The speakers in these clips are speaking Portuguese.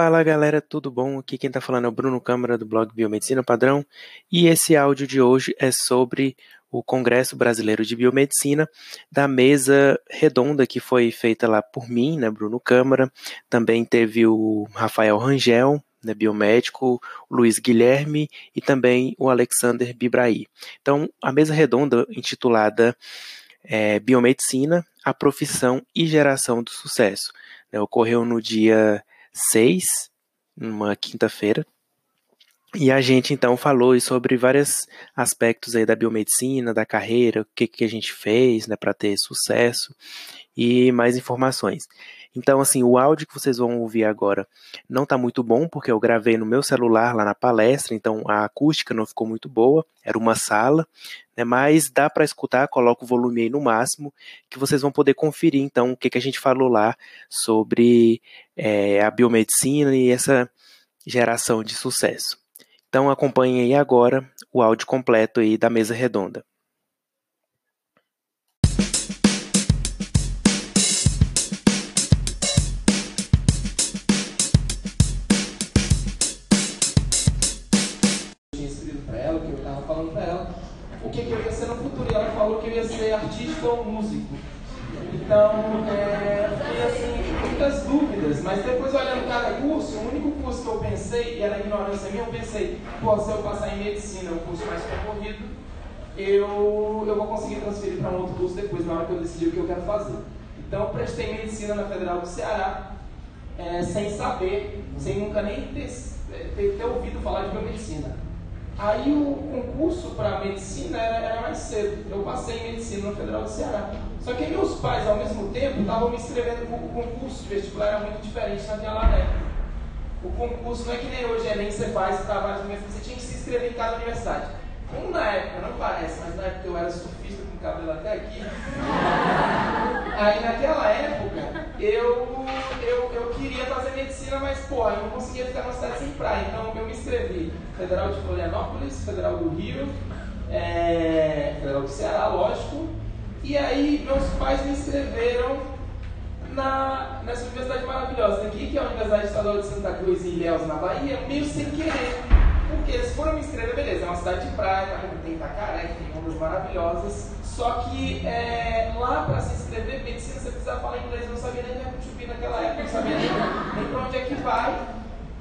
Fala galera, tudo bom? Aqui quem tá falando é o Bruno Câmara do blog Biomedicina Padrão e esse áudio de hoje é sobre o Congresso Brasileiro de Biomedicina da mesa redonda que foi feita lá por mim, né, Bruno Câmara. Também teve o Rafael Rangel, né, biomédico, Luiz Guilherme e também o Alexander Bibraí. Então, a mesa redonda intitulada é, Biomedicina, a profissão e geração do sucesso. Né, ocorreu no dia 6, numa quinta-feira. E a gente então falou sobre vários aspectos aí da biomedicina, da carreira, o que, que a gente fez né, para ter sucesso e mais informações. Então, assim, o áudio que vocês vão ouvir agora não está muito bom, porque eu gravei no meu celular lá na palestra, então a acústica não ficou muito boa, era uma sala, né, mas dá para escutar, coloca o volume aí no máximo, que vocês vão poder conferir, então, o que, que a gente falou lá sobre é, a biomedicina e essa geração de sucesso. Então, acompanhem aí agora o áudio completo aí da mesa redonda. Pensei, e era ignorância minha, eu pensei, pô, se eu passar em medicina, o curso mais concorrido, eu, eu vou conseguir transferir para um outro curso depois, na hora que eu decidir o que eu quero fazer. Então, eu prestei medicina na Federal do Ceará, é, sem saber, sem nunca nem ter, ter, ter ouvido falar de biomedicina. Aí o concurso para medicina era, era, mais cedo. Eu passei em medicina no Federal do Ceará. Só que meus pais, ao mesmo tempo, estavam me inscrevendo o concurso de vestibular, era muito diferente naquela época. O concurso não é que nem hoje, é nem você faz trabalho de você tinha que se inscrever em cada universidade. Como na época, não parece, mas na época eu era surfista com cabelo até aqui. Aí naquela época eu, eu, eu queria fazer medicina, mas porra, eu não conseguia ficar numa cidade sem praia. Então eu me inscrevi. Federal de Florianópolis, Federal do Rio, é, Federal do Ceará, lógico. E aí meus pais me inscreveram na, nessa universidade maravilhosa aqui, que é a Universidade Estadual de Santa Cruz em Ilhéus, na Bahia, meio sem querer. Porque eles foram me inscrever, beleza, é uma cidade de praia, tem Itacaré, tem ondas maravilhosas. Só que é, lá para se inscrever, medicina, você precisava falar inglês, eu não sabia nem é que naquela época, não sabia nem, nem para onde é que vai.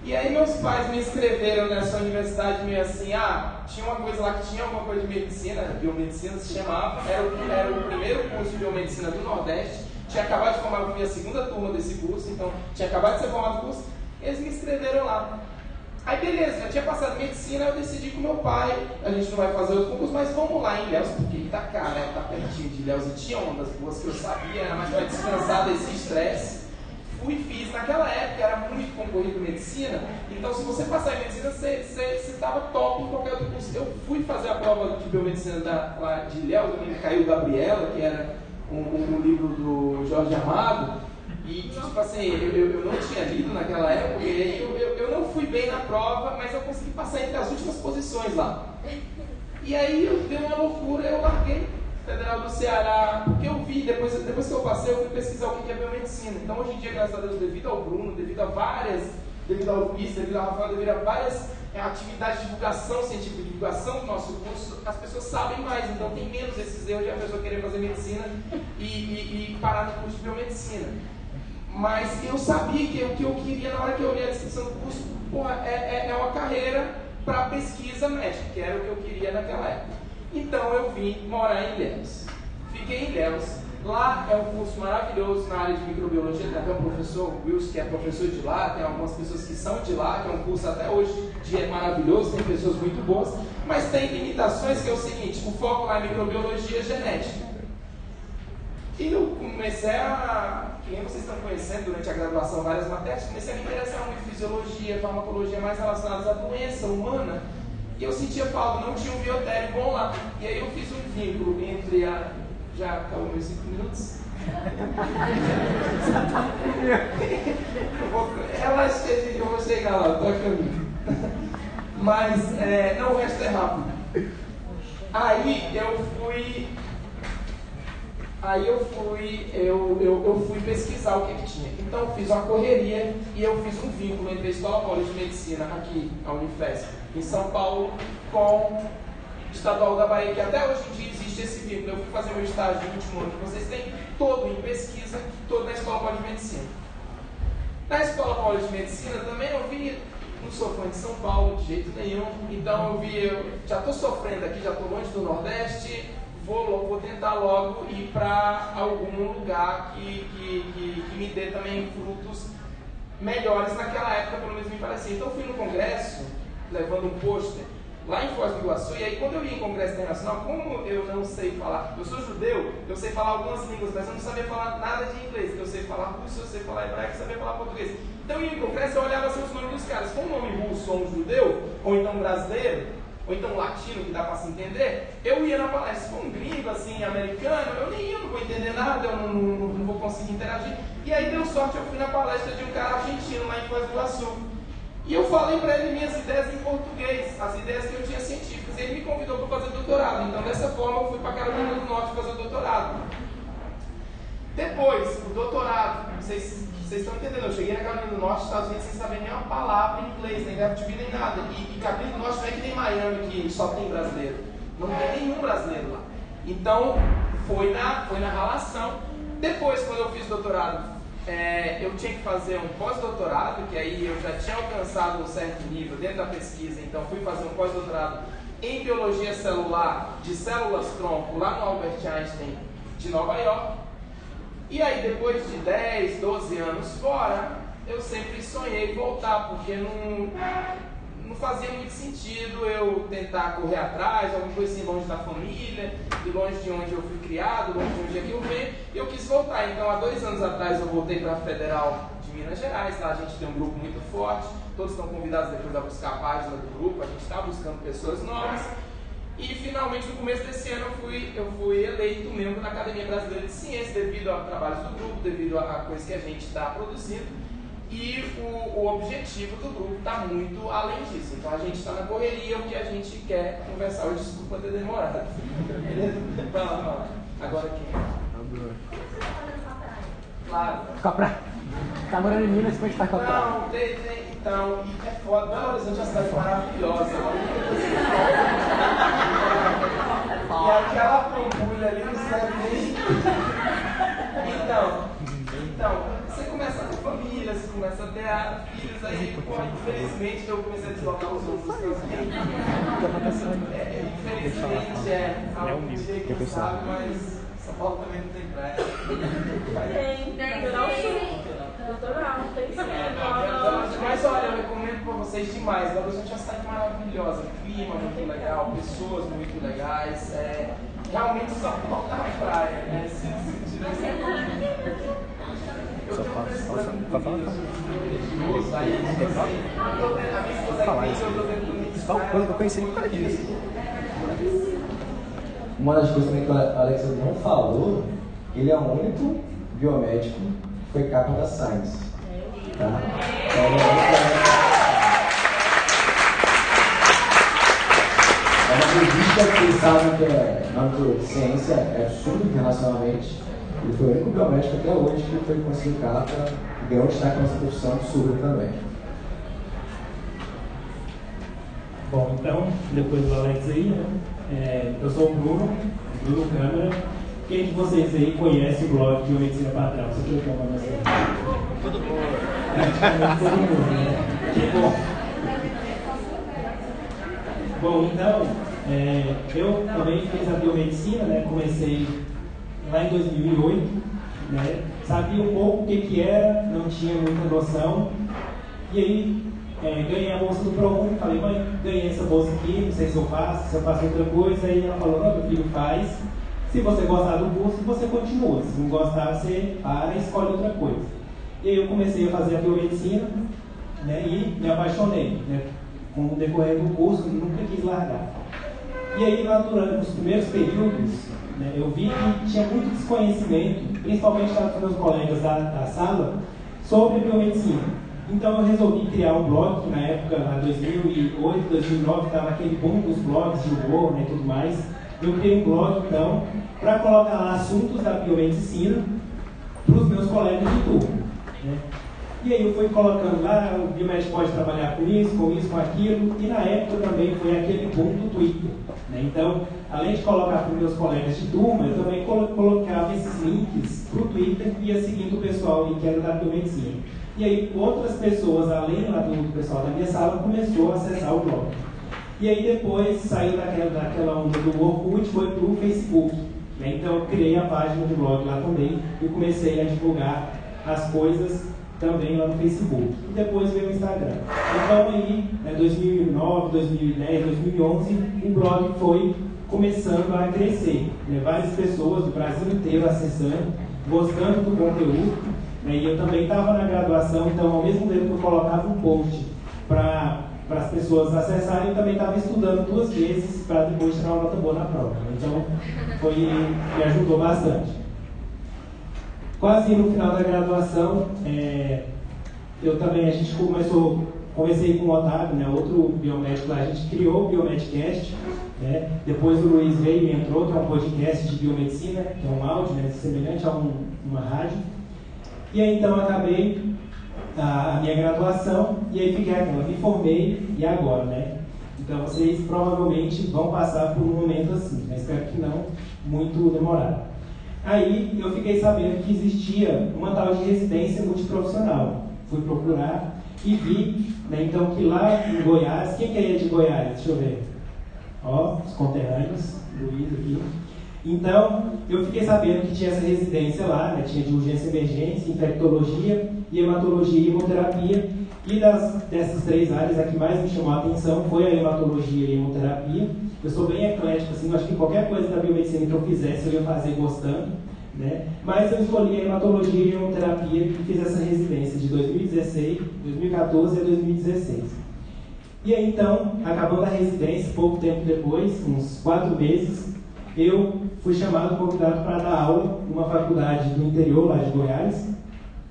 E aí meus pais me inscreveram nessa universidade meio assim, ah, tinha uma coisa lá que tinha alguma coisa de medicina, biomedicina se chamava, era o, era o primeiro curso de biomedicina do Nordeste, tinha acabado de formar, a segunda turma desse curso, então tinha acabado de ser formado o curso, eles me inscreveram lá. Aí beleza, já tinha passado medicina, eu decidi com meu pai, a gente não vai fazer outro concurso, mas vamos lá em Ilhéus, porque Itacaré né, tá pertinho de Ilhéus e tinha ondas boas que eu sabia, era mais para descansar desse estresse. Fui e fiz, naquela época era muito concorrido medicina, então se você passar em medicina, você estava top em qualquer outro curso. Eu fui fazer a prova de biomedicina da, lá de Ilhéus, caiu Gabriela, que era um, um livro do Jorge Amado, e, tipo assim, eu, eu, eu, não tinha lido naquela época, e aí eu, eu, eu, não fui bem na prova, mas eu consegui passar entre as últimas posições lá. E aí eu dei uma loucura, eu larguei Federal do Ceará, porque eu vi, depois, depois que eu passei, eu fui pesquisar o que é biomedicina. Então hoje em dia, graças a Deus, devido ao Bruno, devido a várias, devido ao Luiz, devido ao Rafael, várias é, atividades de divulgação científica, de divulgação do nosso curso, as pessoas sabem mais, então tem menos esses erros de a pessoa querer fazer medicina e, e, e parar no curso de biomedicina. Mas eu sabia que o que eu queria na hora que eu olhei a descrição do curso, porra, é, é, é uma carreira para pesquisa médica, que era o que eu queria naquela época. Então eu vim morar em Ilhéus. Fiquei em Ilhéus. Lá é um curso maravilhoso na área de microbiologia, tem até o professor Wilson, que é professor de lá, tem algumas pessoas que são de lá, que é um curso até hoje de é maravilhoso, tem pessoas muito boas, mas tem limitações que é o seguinte, o foco lá é microbiologia genética. E eu comecei a, que nem vocês estão conhecendo durante a graduação várias matérias, comecei a me interessar muito em fisiologia, farmacologia mais relacionadas à doença humana. E eu sentia falta, não tinha um biotério bom lá. E aí eu fiz um vínculo entre a. Já acabou meus cinco minutos? Relaxa, eu vou chegar lá, toca caminho. Mas, é, não, o resto é rápido. Aí eu fui Aí eu fui, eu, eu, eu fui pesquisar o que, que tinha. Então eu fiz uma correria e eu fiz um vínculo entre a Escola Paulista de Medicina aqui, a Unifesp, em São Paulo, com Estadual da Bahia, que até hoje em dia existe esse vínculo. Eu fui fazer meu estágio no último ano que vocês têm, todo em pesquisa, todo na Escola Paulista de Medicina. Na Escola Paulista de Medicina também eu vi, não sou fã de São Paulo de jeito nenhum, então eu vi, eu já estou sofrendo aqui, já estou longe do Nordeste, vou, vou tentar logo ir para algum lugar que, que, que, que, me dê também frutos melhores naquela época, pelo menos me parecia. Então fui no congresso, levando um pôster, lá em Foz do Iguaçu, e aí quando eu ia em congresso internacional, como eu não sei falar, eu sou judeu, eu sei falar algumas línguas, mas eu não sabia falar nada de inglês, eu sei falar russo, eu sei falar hebraico, eu sabia falar português. Então eu ia em congresso, eu olhava assim os nomes dos caras, com um nome russo ou um judeu, ou então brasileiro, ou então latino, que dá para se entender, eu ia na palestra. For um gringo, assim, americano, eu nem ia, eu não vou entender nada, eu não, não, não, vou conseguir interagir. E aí deu sorte, eu fui na palestra de um cara argentino lá em Foz do Iguaçu. E eu falei para ele minhas ideias em português, as ideias que eu tinha científicas. Ele me convidou para fazer doutorado. Então, dessa forma, eu fui para Carolina do Norte fazer doutorado. Depois, o doutorado, vocês estão entendendo? Eu cheguei na Carolina do Norte, Estados Unidos, sem saber nem uma palavra em inglês, nem vida, nem nada. E, e Carolina do Norte não é que nem Miami, que só tem brasileiro. Não tem nenhum brasileiro lá. Então, foi na, foi na relação. Depois, quando eu fiz doutorado, é, eu tinha que fazer um pós-doutorado, que aí eu já tinha alcançado um certo nível dentro da pesquisa, então fui fazer um pós-doutorado em biologia celular de células-tronco lá no Albert Einstein de Nova York. E aí, depois de 10, 12 anos fora, eu sempre sonhei voltar, porque não, não fazia muito sentido eu tentar correr atrás, alguma coisa assim, longe da família, e longe de onde eu fui criado, longe de onde eu venho. E eu quis voltar. Então, há dois anos atrás, eu voltei para a Federal de Minas Gerais. A gente tem um grupo muito forte, todos estão convidados depois a buscar a página do grupo, a gente está buscando pessoas novas. E finalmente, no começo desse ano, eu fui, eu fui eleito membro da Academia Brasileira de Ciências, devido a trabalhos do grupo, devido a, a coisa que a gente está produzindo. E o, o objetivo do grupo está muito além disso. Então a gente está na correria, o que a gente quer conversar hoje, desculpa ter demorado. fala, fala. Agora quem? Claro. Copra. Tá morando em Minas, como é que tá Copra? Não, tem, tem, então, é foda. Belo Horizonte é uma cidade maravilhosa. E aquela pampulha ali não serve nem. Então, então, você começa a ter família, você começa a ter filhos, aí, pô, infelizmente eu comecei a deslocar os outros é, Infelizmente, é, algo que você sabe, mas São Paulo também não tem praia. Tem, tem, não Natural, tem sim. É, mas olha, eu recomendo para vocês demais. Belo Horizonte é uma cidade maravilhosa, clima muito legal, pessoas muito legais. É, realmente só falta a praia, né? Se, se tivesse. Eu tenho um preço religioso, aí a minha esposa é que eu tô tentando Quando eu conheci ele por causa disso. Uma das coisas também que o Alexandre não falou, ele é o único biomédico foi capa da Science. Tá? Então, é uma revista que sabem que é de ciência, é absurdo internacionalmente. Ele foi o único biomédico até hoje que foi conseguir capa e ganhou destaque nessa profissão absurda também. Bom, então, depois do Alex aí, né? É, eu sou o Bruno, Bruno Câmara, quem de vocês aí conhece o blog de Biomedicina Padrão? Você trocou uma mensagem? Todo mundo. todo mundo, né? Que bom. Bom, então, é, eu também fiz a biomedicina, né? Comecei lá em 2008, né? Sabia um pouco o que, que era, não tinha muita noção. E aí, é, ganhei a bolsa do ProUni, falei, mãe, ganhei essa bolsa aqui, não sei se eu faço, se eu faço outra coisa. Aí ela falou, não, meu filho, faz se você gostar do curso, você continua. Se não gostar, você para e escolhe outra coisa. E aí eu comecei a fazer a biomedicina né, e me apaixonei. Né, com o decorrer do curso, nunca quis largar. E aí, lá durante os primeiros períodos, né, eu vi que tinha muito desconhecimento, principalmente com meus colegas da, da sala, sobre biomedicina. Então eu resolvi criar um blog, que na época, lá 2008, 2009, estava aquele boom dos blogs de humor né, e tudo mais. eu criei um blog, então, para colocar lá assuntos da biomedicina para os meus colegas de turma. Né? E aí eu fui colocando lá, o biomédico pode trabalhar com isso, com isso, com aquilo, e na época também foi aquele boom do Twitter. Né? Então, além de colocar para meus colegas de turma, eu também colocava esses links para o Twitter e ia seguindo o pessoal que era da biomedicina. E aí outras pessoas, além do pessoal da minha sala, começou a acessar o blog. E aí depois saiu daquela, daquela onda do Orkut, foi para o Facebook. Né? Então eu criei a página do blog lá também e comecei a divulgar as coisas também lá no Facebook. E depois veio o Instagram. Então aí, né, 2009, 2010, 2011, o blog foi começando a crescer. Né? Várias pessoas do Brasil inteiro acessando, gostando do conteúdo. Né? E eu também estava na graduação, então ao mesmo tempo que eu colocava um post para para as pessoas acessarem, eu também estava estudando duas vezes para depois tirar uma nota boa na prova. Então, foi, me ajudou bastante. Quase no final da graduação, é, eu também, a gente começou, comecei com o Otávio, né, outro biomédico lá, a gente criou o Biomedcast, né, depois o Luiz veio e entrou, que é um podcast de biomedicina, que é um áudio, né, semelhante a um, uma rádio. E aí então acabei a, minha graduação e aí fiquei aquela, me formei e agora, né? Então vocês provavelmente vão passar por um momento assim, mas espero que não muito demorado. Aí eu fiquei sabendo que existia uma tal de residência multiprofissional. Fui procurar e vi, né, então, que lá em Goiás, quem que é de Goiás? Deixa eu ver. Ó, os conterrâneos, Luiz aqui. Então, eu fiquei sabendo que tinha essa residência lá, né, tinha de urgência e emergência, infectologia, hematologia e hemoterapia. E das, dessas três áreas, a que mais me chamou a atenção foi a hematologia e a hemoterapia. Eu sou bem eclético, assim, acho que qualquer coisa da biomedicina que eu fizesse eu ia fazer gostando. Né? Mas eu escolhi a hematologia e a hemoterapia e fiz essa residência de 2016, 2014 a 2016. E aí então, acabando a residência, pouco tempo depois, uns quatro meses, eu fui chamado, convidado para dar aula numa faculdade do interior lá de Goiás,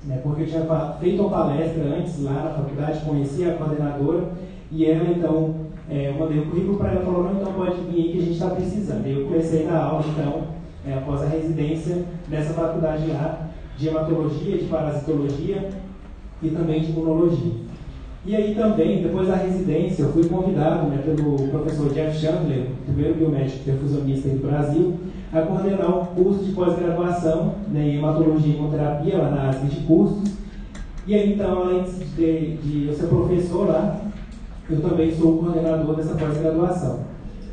né, porque eu tinha feito uma palestra antes lá na faculdade, conhecia a coordenadora, e ela então, é, eu mandei o currículo para ela, falou, não, então pode vir aí que a gente está precisando. E eu comecei a dar aula, então, é, após a residência nessa faculdade lá, de hematologia, de parasitologia e também de imunologia. E aí também, depois da residência, eu fui convidado né, pelo professor Jeff Chandler, primeiro biomédico perfusionista do Brasil, a coordenar um curso de pós-graduação né, em hematologia e hemoterapia lá na ASB de cursos. E aí então, além de, de eu ser professor lá, eu também sou coordenador dessa pós-graduação.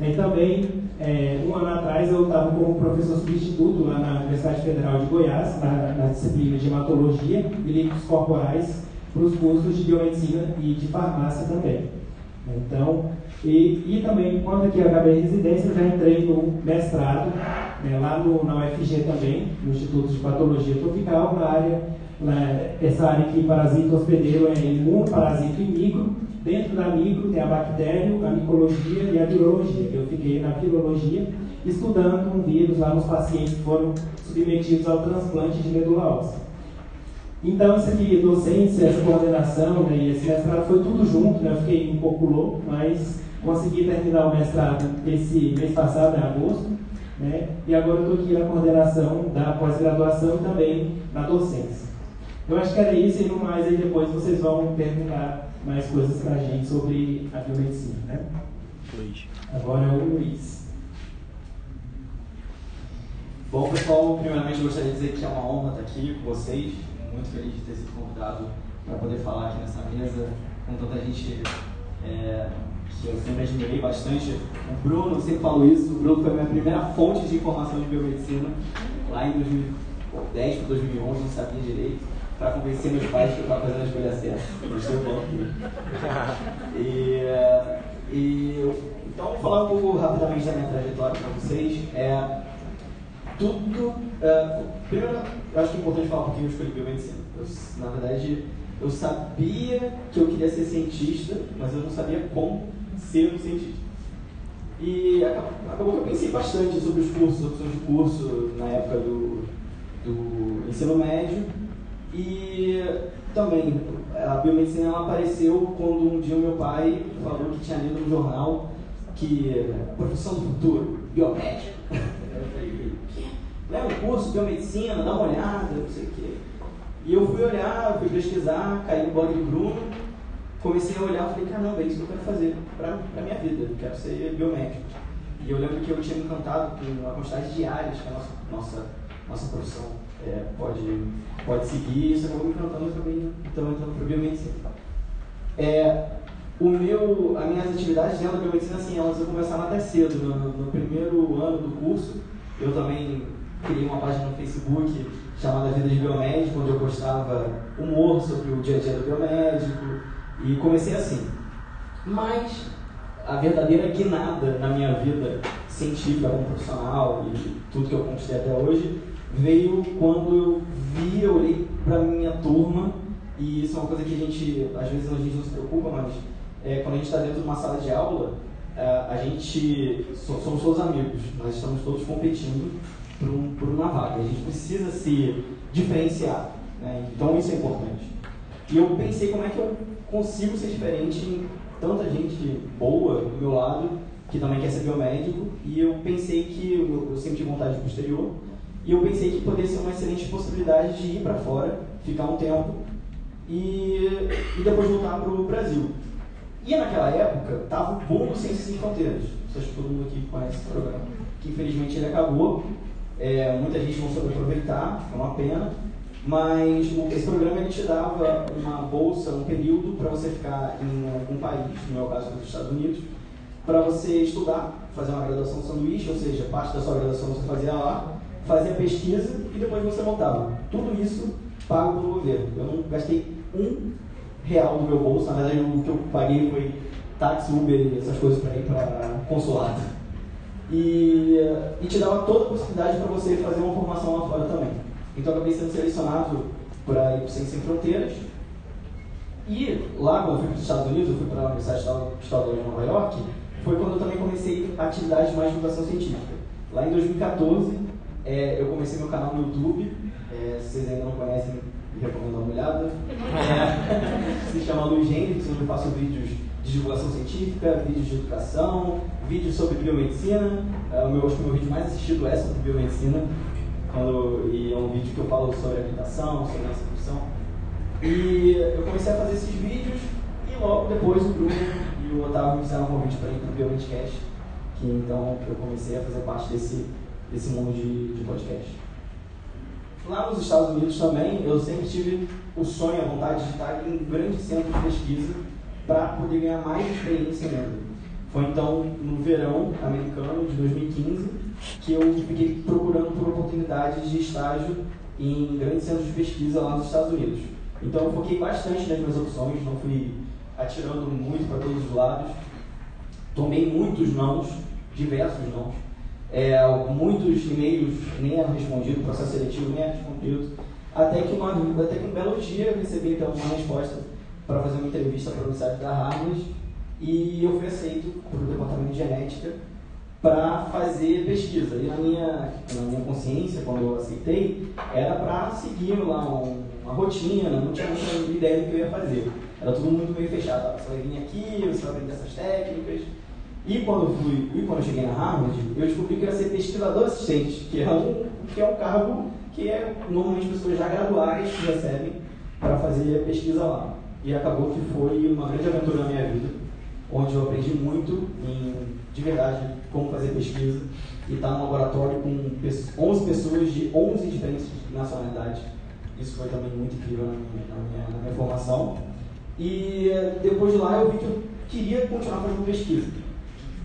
E também, é, um ano atrás, eu estava como professor substituto lá na Universidade Federal de Goiás, na, na disciplina de hematologia e líquidos corporais para os cursos de biomedicina e de farmácia também. Então, e, e também, quando aqui eu acabei a residência, já entrei no mestrado, né, lá no, na UFG também, no Instituto de Patologia Tropical, na área, na, essa área que parasita hospedeiro é imuno, parasito e micro. Dentro da micro tem a bactéria, a micologia e a virologia. Eu fiquei na virologia, estudando um vírus lá nos pacientes que foram submetidos ao transplante de medula óssea. Então, isso aqui, docência, essa coordenação né, e esse mestrado foi tudo junto, né, eu fiquei um pouco louco, mas consegui terminar o mestrado esse mês passado, em agosto, né, e agora eu estou aqui na coordenação da pós-graduação e também na docência. Eu acho que era isso e no mais aí depois vocês vão perguntar mais coisas para a gente sobre a biomedicina. Né? Luiz. Agora é o Luiz. Bom, pessoal, primeiramente eu gostaria de dizer que é uma honra estar aqui com vocês muito feliz de ter sido convidado para poder falar aqui nessa mesa com tanta gente é, que eu sempre admirei bastante. O Bruno, sempre falo isso, o Bruno foi a minha primeira fonte de informação de biomedicina lá em 2010 para 2011, não sabia direito, para convencer meus pais que eu estava fazendo a escolha certa. Eu estou bom aqui. E, e, então, vou falar um pouco rapidamente da minha trajetória para vocês. É, tudo. Uh, primeiro, eu acho que é importante falar um pouquinho de biomedicina. Eu, na verdade, eu sabia que eu queria ser cientista, mas eu não sabia como ser um cientista. E acabou, que eu pensei bastante sobre os cursos, opções de curso na época do, do ensino médio. E também, a biomedicina ela apareceu quando um dia o meu pai falou que tinha lido no jornal que profissão do futuro biomédico. Eu falei, o quê? Leva um curso, biomedicina, dá uma olhada, não sei o quê. E eu fui olhar, fui pesquisar, caí no blog do Bruno, comecei a olhar e falei, caramba, é isso que eu quero fazer para a minha vida, eu quero ser biomédico. E eu lembro que eu tinha me encantado com a quantidade de áreas que a nossa, nossa, nossa profissão é, pode, pode seguir, e isso acabou me encantando também, então entrando para a biomedicina. É, o meu, as minhas atividades dentro da biomedicina, assim, elas começaram até cedo. No, no, primeiro ano do curso, eu também criei uma página no Facebook chamada Vida de Biomédico, onde eu postava humor sobre o dia a dia do biomédico, e comecei assim. Mas a verdadeira guinada na minha vida científica como profissional e tudo que eu conquistei até hoje veio quando eu vi, eu olhei para minha turma e isso é uma coisa que a gente, às vezes a gente não se preocupa, mas é, quando a gente está dentro de uma sala de aula, é, a gente somos todos amigos, nós estamos todos competindo por, um, por uma vaga. A gente precisa se diferenciar, né? então isso é importante. E eu pensei como é que eu consigo ser diferente em tanta gente boa do meu lado que também quer ser biomédico e eu pensei que eu, eu sempre tive vontade de exterior e eu pensei que poderia ser uma excelente possibilidade de ir para fora, ficar um tempo e, e depois voltar para o Brasil. E naquela época estava o boom do Ciências Sem Fronteiras. Que todo mundo aqui conhece esse programa. Que infelizmente ele acabou. É, muita gente não soube aproveitar, é uma pena. Mas esse programa ele te dava uma bolsa, um período para você ficar em algum país, no meu caso nos Estados Unidos, para você estudar, fazer uma graduação sanduíche, ou seja, parte da sua graduação você fazia lá, fazia pesquisa e depois você voltava. Tudo isso pago pelo governo. Eu não gastei um real do meu bolso, na verdade o que eu paguei foi táxi, Uber e essas coisas para ir para consulado. E, e te dava toda a possibilidade para você fazer uma formação lá fora também. Então eu acabei sendo selecionado para ir para Sem Fronteiras. E lá, quando eu fui para os Estados Unidos, eu fui para a Universidade Estadual de Nova York, foi quando eu também comecei atividades mais de divulgação científica. Lá em 2014, é, eu comecei meu canal no YouTube. É, se vocês ainda não conhecem, recomendo dar uma olhada. É, se chama Luiz Hendrix, onde eu faço vídeos de divulgação científica, vídeos de educação, vídeos sobre biomedicina. É, o meu, acho que o meu vídeo mais assistido é sobre biomedicina. Quando, e é um vídeo que eu falo sobre habitação, sobre nossa profissão. E eu comecei a fazer esses vídeos e logo depois o Bruno e o Otávio me fizeram um convite para ir para o Biomedcast, que então eu comecei a fazer parte desse, desse mundo de, de podcast. Lá nos Estados Unidos também, eu sempre tive o sonho, a vontade de estar em um grande centro de pesquisa para poder ganhar mais experiência mesmo. Foi então no verão americano de 2015 que eu fiquei procurando por oportunidades de estágio em grandes centros de pesquisa lá nos Estados Unidos. Então eu foquei bastante nas minhas opções, não fui atirando muito para todos os lados. Tomei muitos nãos, diversos nãos. É, muitos e-mails nem eram respondidos, o processo seletivo nem era respondido. Até que, uma, até que um belo dia eu recebi então, uma resposta para fazer uma entrevista para a Universidade da Harvard e eu fui aceito para o departamento de genética para fazer pesquisa. E na minha, na minha consciência, quando eu aceitei, era para seguir lá um, uma rotina, não tinha muita ideia do que eu ia fazer. Era tudo muito meio fechado. Você vai vir aqui, você vai aprender essas técnicas. E quando eu fui, e quando eu cheguei na Harvard, eu descobri que ia ser pesquisador assistente, que é um, que é um cargo que é normalmente pessoas já graduadas recebem para fazer pesquisa lá. E acabou que foi uma grande aventura na minha vida, onde eu aprendi muito em, de verdade, como fazer pesquisa e estar tá no laboratório com 11 pessoas de 11 diferentes nacionalidades. Isso foi também muito incrível na minha, na minha, na minha formação. E depois de lá eu vi que eu queria continuar fazendo pesquisa.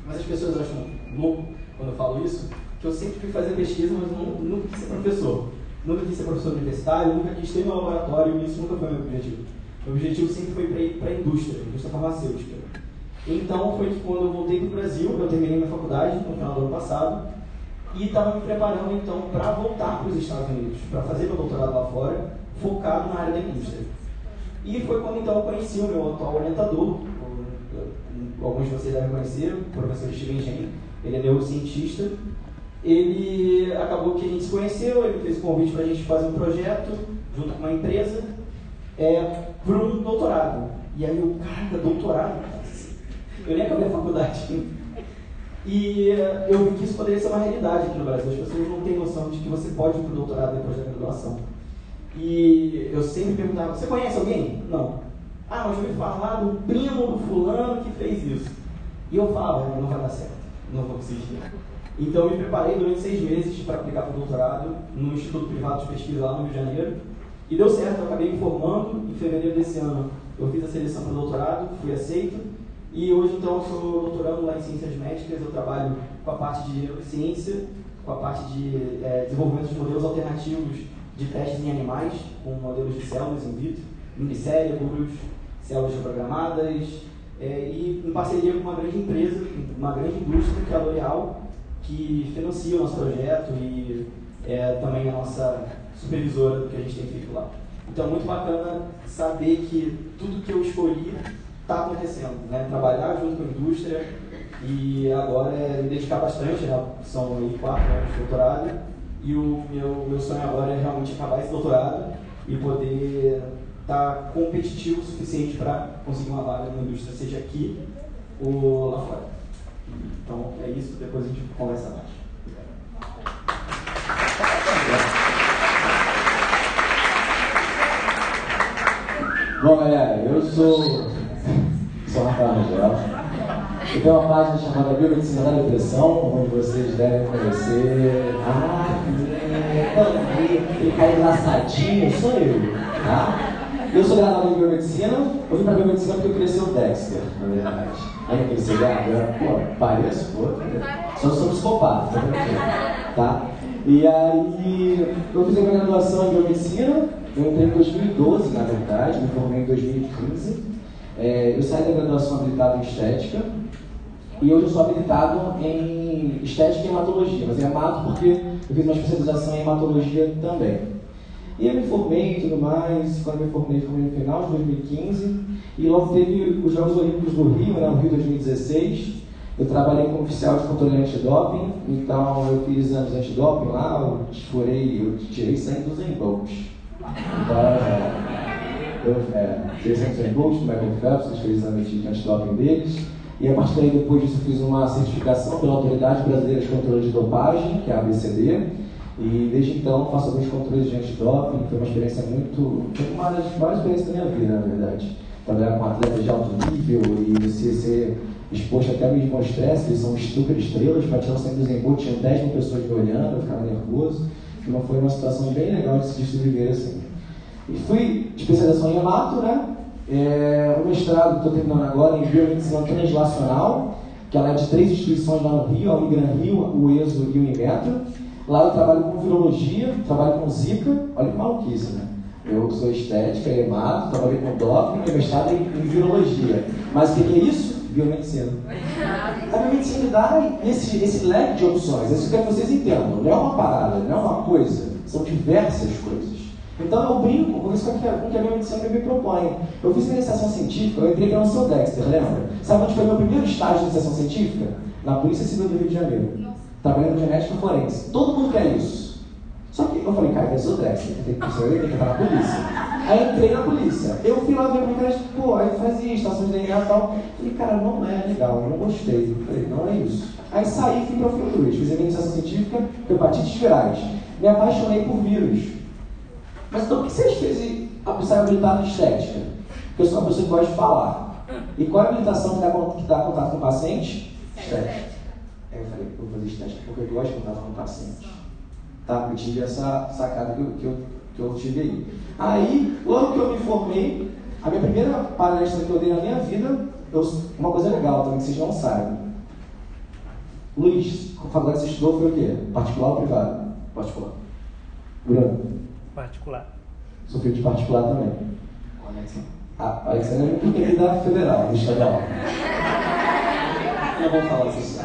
Mas as pessoas acham louco quando eu falo isso, que eu sempre fui fazer pesquisa, mas não, nunca quis ser professor. Nunca quis ser professor universitário, nunca quis ter meu laboratório, e isso nunca foi meu objetivo. Meu objetivo sempre foi para a indústria, indústria farmacêutica. Então foi quando eu voltei para o Brasil, eu terminei minha faculdade no final do ano passado, e estava me preparando então para voltar para os Estados Unidos, para fazer meu doutorado lá fora, focado na área da indústria. E foi quando então eu conheci o meu atual orientador, alguns de vocês devem conhecer, o professor Steven Gen, ele é neurocientista. Ele acabou que a gente se conheceu, ele fez o convite para a gente fazer um projeto junto com uma empresa é, para um doutorado. E aí o cara, doutorado? Eu nem acabei a faculdade. E eh, eu vi que isso poderia ser uma realidade aqui no Brasil. As pessoas não têm noção de que você pode ir para o doutorado depois da graduação. E eu sempre perguntava: Você conhece alguém? Não. Ah, mas eu ouvi falar do primo do fulano que fez isso. E eu falava: Não vai dar certo, não vou conseguir. Então eu me preparei durante seis meses para aplicar para o doutorado no Instituto Privado de Pesquisa lá no Rio de Janeiro. E deu certo, eu acabei me formando em fevereiro desse ano. Eu fiz a seleção para o doutorado, fui aceito. E hoje, então, eu sou doutorando lá em Ciências Médicas. Eu trabalho com a parte de neurociência, com a parte de é, desenvolvimento de modelos alternativos de testes em animais, com modelos de células in vitro, minicérebros, células reprogramadas, é, e em parceria com uma grande empresa, uma grande indústria, que é a L'Oréal, que financia o nosso projeto e é também a nossa supervisora do que a gente tem feito lá. Então muito bacana saber que tudo que eu escolhi está acontecendo, né? Trabalhar junto com a indústria e agora é me dedicar bastante, né? são aí quatro anos de doutorado e o meu, meu sonho agora é realmente acabar esse doutorado e poder estar tá competitivo o suficiente para conseguir uma vaga na indústria, seja aqui ou lá fora. Então é isso, depois a gente conversa mais. Bom, galera, eu sou, Rangel. Eu tenho uma página chamada Biomedicina da Depressão, onde vocês devem conhecer. Ah, ele caiu laçadinho, sou eu, tá? Eu sou graduado em biomedicina, eu vim para biomedicina porque eu queria ser o Dexter, na verdade. Aí eu queria ser agora, pô, pareço, pô, só sou psicopata, tá? E aí, eu fiz a minha graduação em biomedicina, eu entrei em 2012, na verdade, me formei em 2015. É, eu saí da graduação habilitado em estética, e hoje eu sou habilitado em estética e hematologia, mas é hemato porque eu fiz uma especialização em hematologia também. E eu me formei e tudo mais, quando me formei, formei no final de 2015, e logo teve os Jogos Olímpicos do Rio, né, no Rio 2016. Eu trabalhei como oficial de controle antidoping, então eu fiz exames antidoping lá, eu furei, eu tirei sangue dos Bolt. Então, é, eu é, tirei sangue dos Bolt, do Michael Phelps, fiz exame de antidoping deles. E a partir daí, depois disso, eu fiz uma certificação pela Autoridade Brasileira de Controle de Dopagem, que é a ABCD, e desde então faço alguns controles de antidoping, foi uma experiência muito. Foi uma das maiores experiências da minha vida, na verdade. Trabalhar com atletas de alto nível e você ser exposto até mesmo ao estresse, eles são super estrelas, para tirar o sangue do Zembo, tinha 10 mil pessoas me olhando, eu ficava nervoso. Então foi uma situação bem legal de se sobreviver assim. E fui especialização em hemato, né? É, o mestrado que estou terminando agora em biomedicina translacional, que ela é de três instituições lá no Rio, a Unigran Rio, o ESO e o Inmetro. Lá eu trabalho com virologia, trabalho com zika, olha que maluquice, né? Eu sou estética, hemato, trabalhei com doping, tenho mestrado em, em virologia. Mas o que, que é isso? Biomedicina. A biomedicina dá esse, esse leque de opções, isso que vocês entendam. Não é uma parada, não é uma coisa, são diversas coisas. Então eu brinco com isso que a biomedicina me propõe. Eu fiz iniciação científica, eu entrei pelo seu Dexter, lembra? Sabe onde foi meu primeiro estágio de iniciação científica? Na Polícia Civil do Rio de Janeiro trabalhando genética forense. Todo mundo quer isso. Só que eu falei, cara, eu sou Drexler, tem que ser tem que entrar na polícia. Aí entrei na polícia. Eu fui lá ver a minha pô, aí fazia estação de DNA e tal. Falei, cara, não é legal, eu não gostei. Falei, não é isso. Aí saí e fui para o Fiocruz, fiz a minha iniciação científica, hepatites virais. Me apaixonei por vírus. Mas então, por que vocês fez a habilitado em estética? Porque eu sou uma pessoa que gosta de falar. E qual é a habilitação que dá, que dá contato com o paciente? Estética. Aí eu falei, eu vou fazer estética porque eu gosto de contar com o paciente. Tá? Eu tive essa sacada que eu, que eu, que eu tive aí. Aí, logo que eu me formei, a minha primeira palestra que eu dei na minha vida, eu, uma coisa legal também que vocês não sabem. Luiz, a faculdade que você estudou foi o quê? Particular ou privado? Particular. Bruno? Particular. Sou filho de particular também. A Alexandre é muito da federal, do estadual. Não vou falar isso.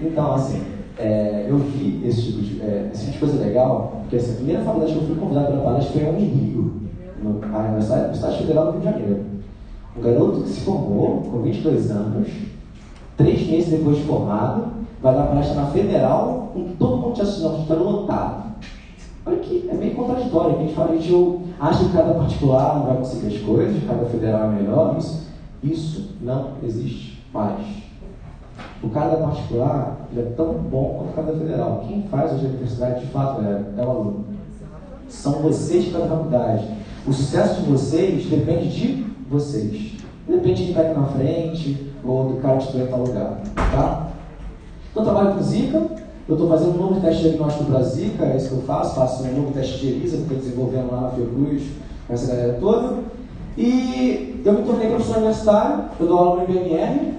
Então, assim, é, eu vi esse tipo, de, é, esse tipo de coisa legal, porque assim, a primeira faculdade que eu fui convidado pela palestra foi a Unirio, no, na Universidade Federal do Rio de Janeiro. Um garoto que se formou com 22 anos, três meses depois de formado, vai dar palestra na Federal, com todo mundo te assistindo, está lotado. Olha que é meio contraditório, a gente fala, a gente acha que cada particular não vai conseguir as coisas, cada federal é melhor, isso, isso não existe mais. O cara da particular ele é tão bom quanto o cara da federal. Quem faz hoje a universidade, de fato, é, é o aluno. São vocês que faculdade. O sucesso de vocês depende de vocês. Depende de quem está na frente ou do cara que está em tal lugar. Tá? Então, eu trabalho com Zika. Eu estou fazendo um novo teste diagnóstico para é isso que eu faço. Faço um novo teste de ELISA, que estou desenvolvendo lá na Fiocruz, com essa galera toda. E eu me tornei professor universitário, eu dou aula no IBMR,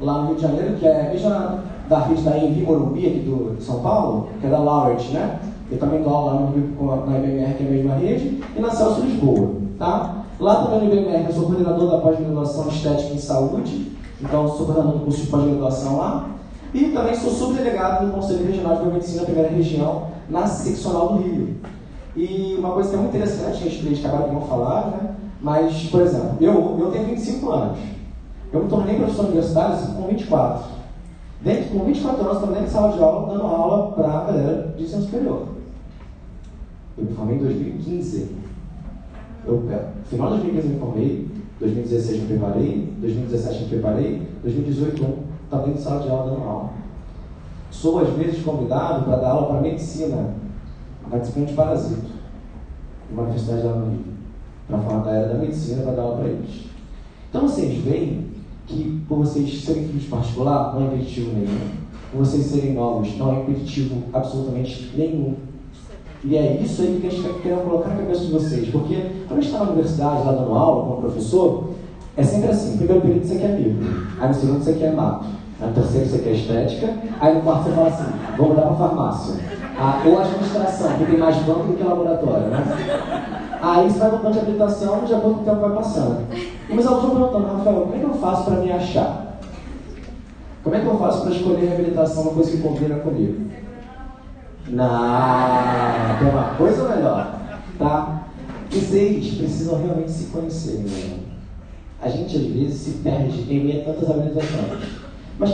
lá no Rio de Janeiro, que é mesma da rede da Envi Morumbi, aqui do, São Paulo, que é da Laureate, né? Eu também dou aula lá no, na IBMR, que é a mesma rede, e na Celso Lisboa, tá? Lá também no IBMR eu sou coordenador da pós-graduação Estética em Saúde, então sou coordenador do curso de pós-graduação lá, e também sou subdelegado do Conselho Regional de Biomedicina Primeira Região, na seccional do Rio. E uma coisa que é muito interessante, a gente acabaram de não falar, né? Mas, por exemplo, eu, eu tenho 25 anos. Eu me tornei professor universitário com 24. Dentro, com 24 anos, dentro de sala de aula, dando aula para a galera de ensino superior. Eu me formei em 2015. Eu, é, final de 2015 eu me formei, 2016 me preparei, 2017 me preparei, 2018 eu dentro de sala de aula aula. Sou às vezes convidado para dar aula para medicina, na disciplina de parasito, numa universidade lá no Rio, para falar da área da medicina para dar aula para eles. Então vocês veem que por vocês serem filhos particular não é impeditivo nenhum, por vocês serem novos não é impeditivo absolutamente nenhum. E é isso aí que a gente querendo colocar na cabeça de vocês. Porque quando a gente está na universidade, lá dando aula como professor, é sempre assim: primeiro período você quer amigo, aí no segundo você quer mato, aí no terceiro você quer estética, aí no quarto você fala assim: vou mudar para farmácia. Ah, ou administração, que tem mais banco do que laboratório, né? Aí você vai mudando de habilitação de acordo com o tempo vai passando. Mas eu estou perguntando, Rafael, como é que eu faço para me achar? Como é que eu faço para escolher reabilitação, uma coisa que combina comigo? Não, tem uma coisa melhor, tá? Vocês precisam realmente se conhecer, né? A gente às vezes se perde em meio a tantas habilitações. Mas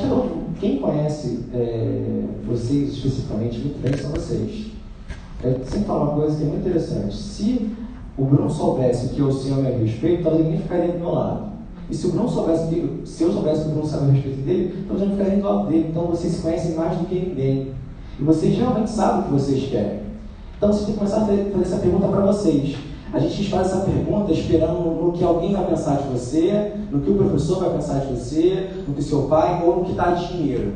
quem conhece é, vocês especificamente muito bem são vocês. Eu sempre falo uma coisa que é muito interessante. Se o Bruno soubesse que eu sei a meu respeito, talvez ninguém ficaria do meu lado. E se o Bruno soubesse que, se eu soubesse que o Bruno sabe a respeito dele, talvez eu não ficaria do lado dele. Então vocês se conhecem mais do que ninguém. E vocês realmente sabem o que vocês querem. Então você tem que começar a fazer essa pergunta para vocês. A gente faz essa pergunta esperando no que alguém vai pensar de você, no que o professor vai pensar de você, no que seu pai ou no que dá dinheiro.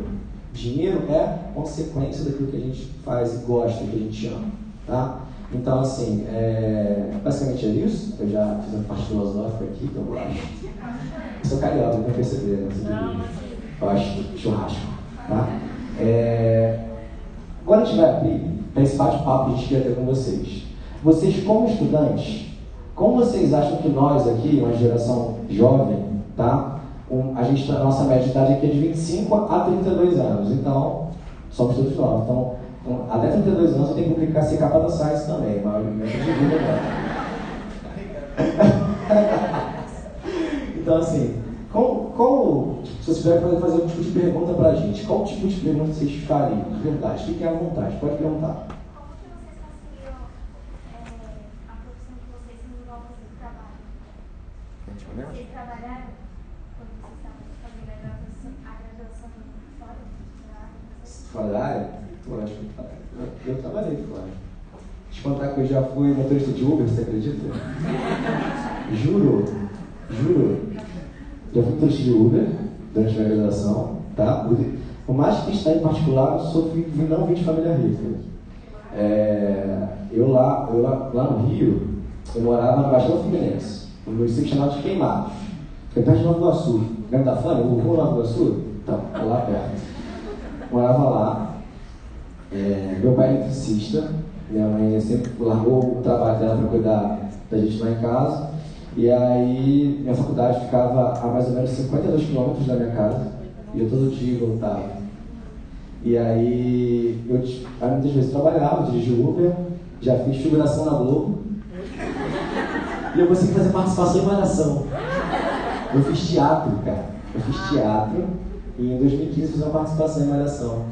Dinheiro é consequência daquilo que a gente faz e gosta, que a gente ama. Tá? Então, assim, é... basicamente é isso. Eu já fiz uma parte filosófica aqui, que eu gosto. Eu sou carioca, não perceberam. Né? Eu acho churrasco. Tá? É... Agora a gente vai abrir para esse bate-papo que a gente quer ter com vocês. Vocês, como estudantes, como vocês acham que nós aqui, uma geração jovem, tá? Um, a gente, a nossa média de idade aqui é de 25 a 32 anos. Então, somos todos novos. Então, um, até 32 anos eu tenho que publicar ser capa da Science também, mas eu de vida Então, assim, qual, qual, se vocês puderem fazer um tipo de pergunta para a gente, qual tipo de pergunta vocês fariam? De verdade, fiquem à vontade, pode perguntar. Vocês trabalharam quando vocês estavam fazendo a graduação, a graduação fora Acho que eu, eu trabalhei. Te contar que eu já fui motorista de Uber, você acredita? Juro, juro. Já fui motorista de Uber durante a minha graduação, tá? Por mais que está em particular, eu sou não vim de família rica. É, eu, lá, eu lá, lá no Rio, eu morava na Baixada Fluminense, no município chamado de Queimados. Fica perto de Nova Iguaçu. Lembra da Fã? O Rua Nova Iguaçu? Então, lá perto. Morava lá. É, meu pai é eletricista. Minha mãe sempre largou o trabalho dela para cuidar da gente lá em casa. E aí, minha faculdade ficava a mais ou menos 52 quilômetros da minha casa. E eu todo dia voltava. E aí, eu muitas vezes trabalhava, dirigi Uber, já fiz figuração na Globo. E eu consegui fazer participação em Malhação. Eu fiz teatro, cara. Eu fiz teatro e em 2015 fiz uma participação em Malhação.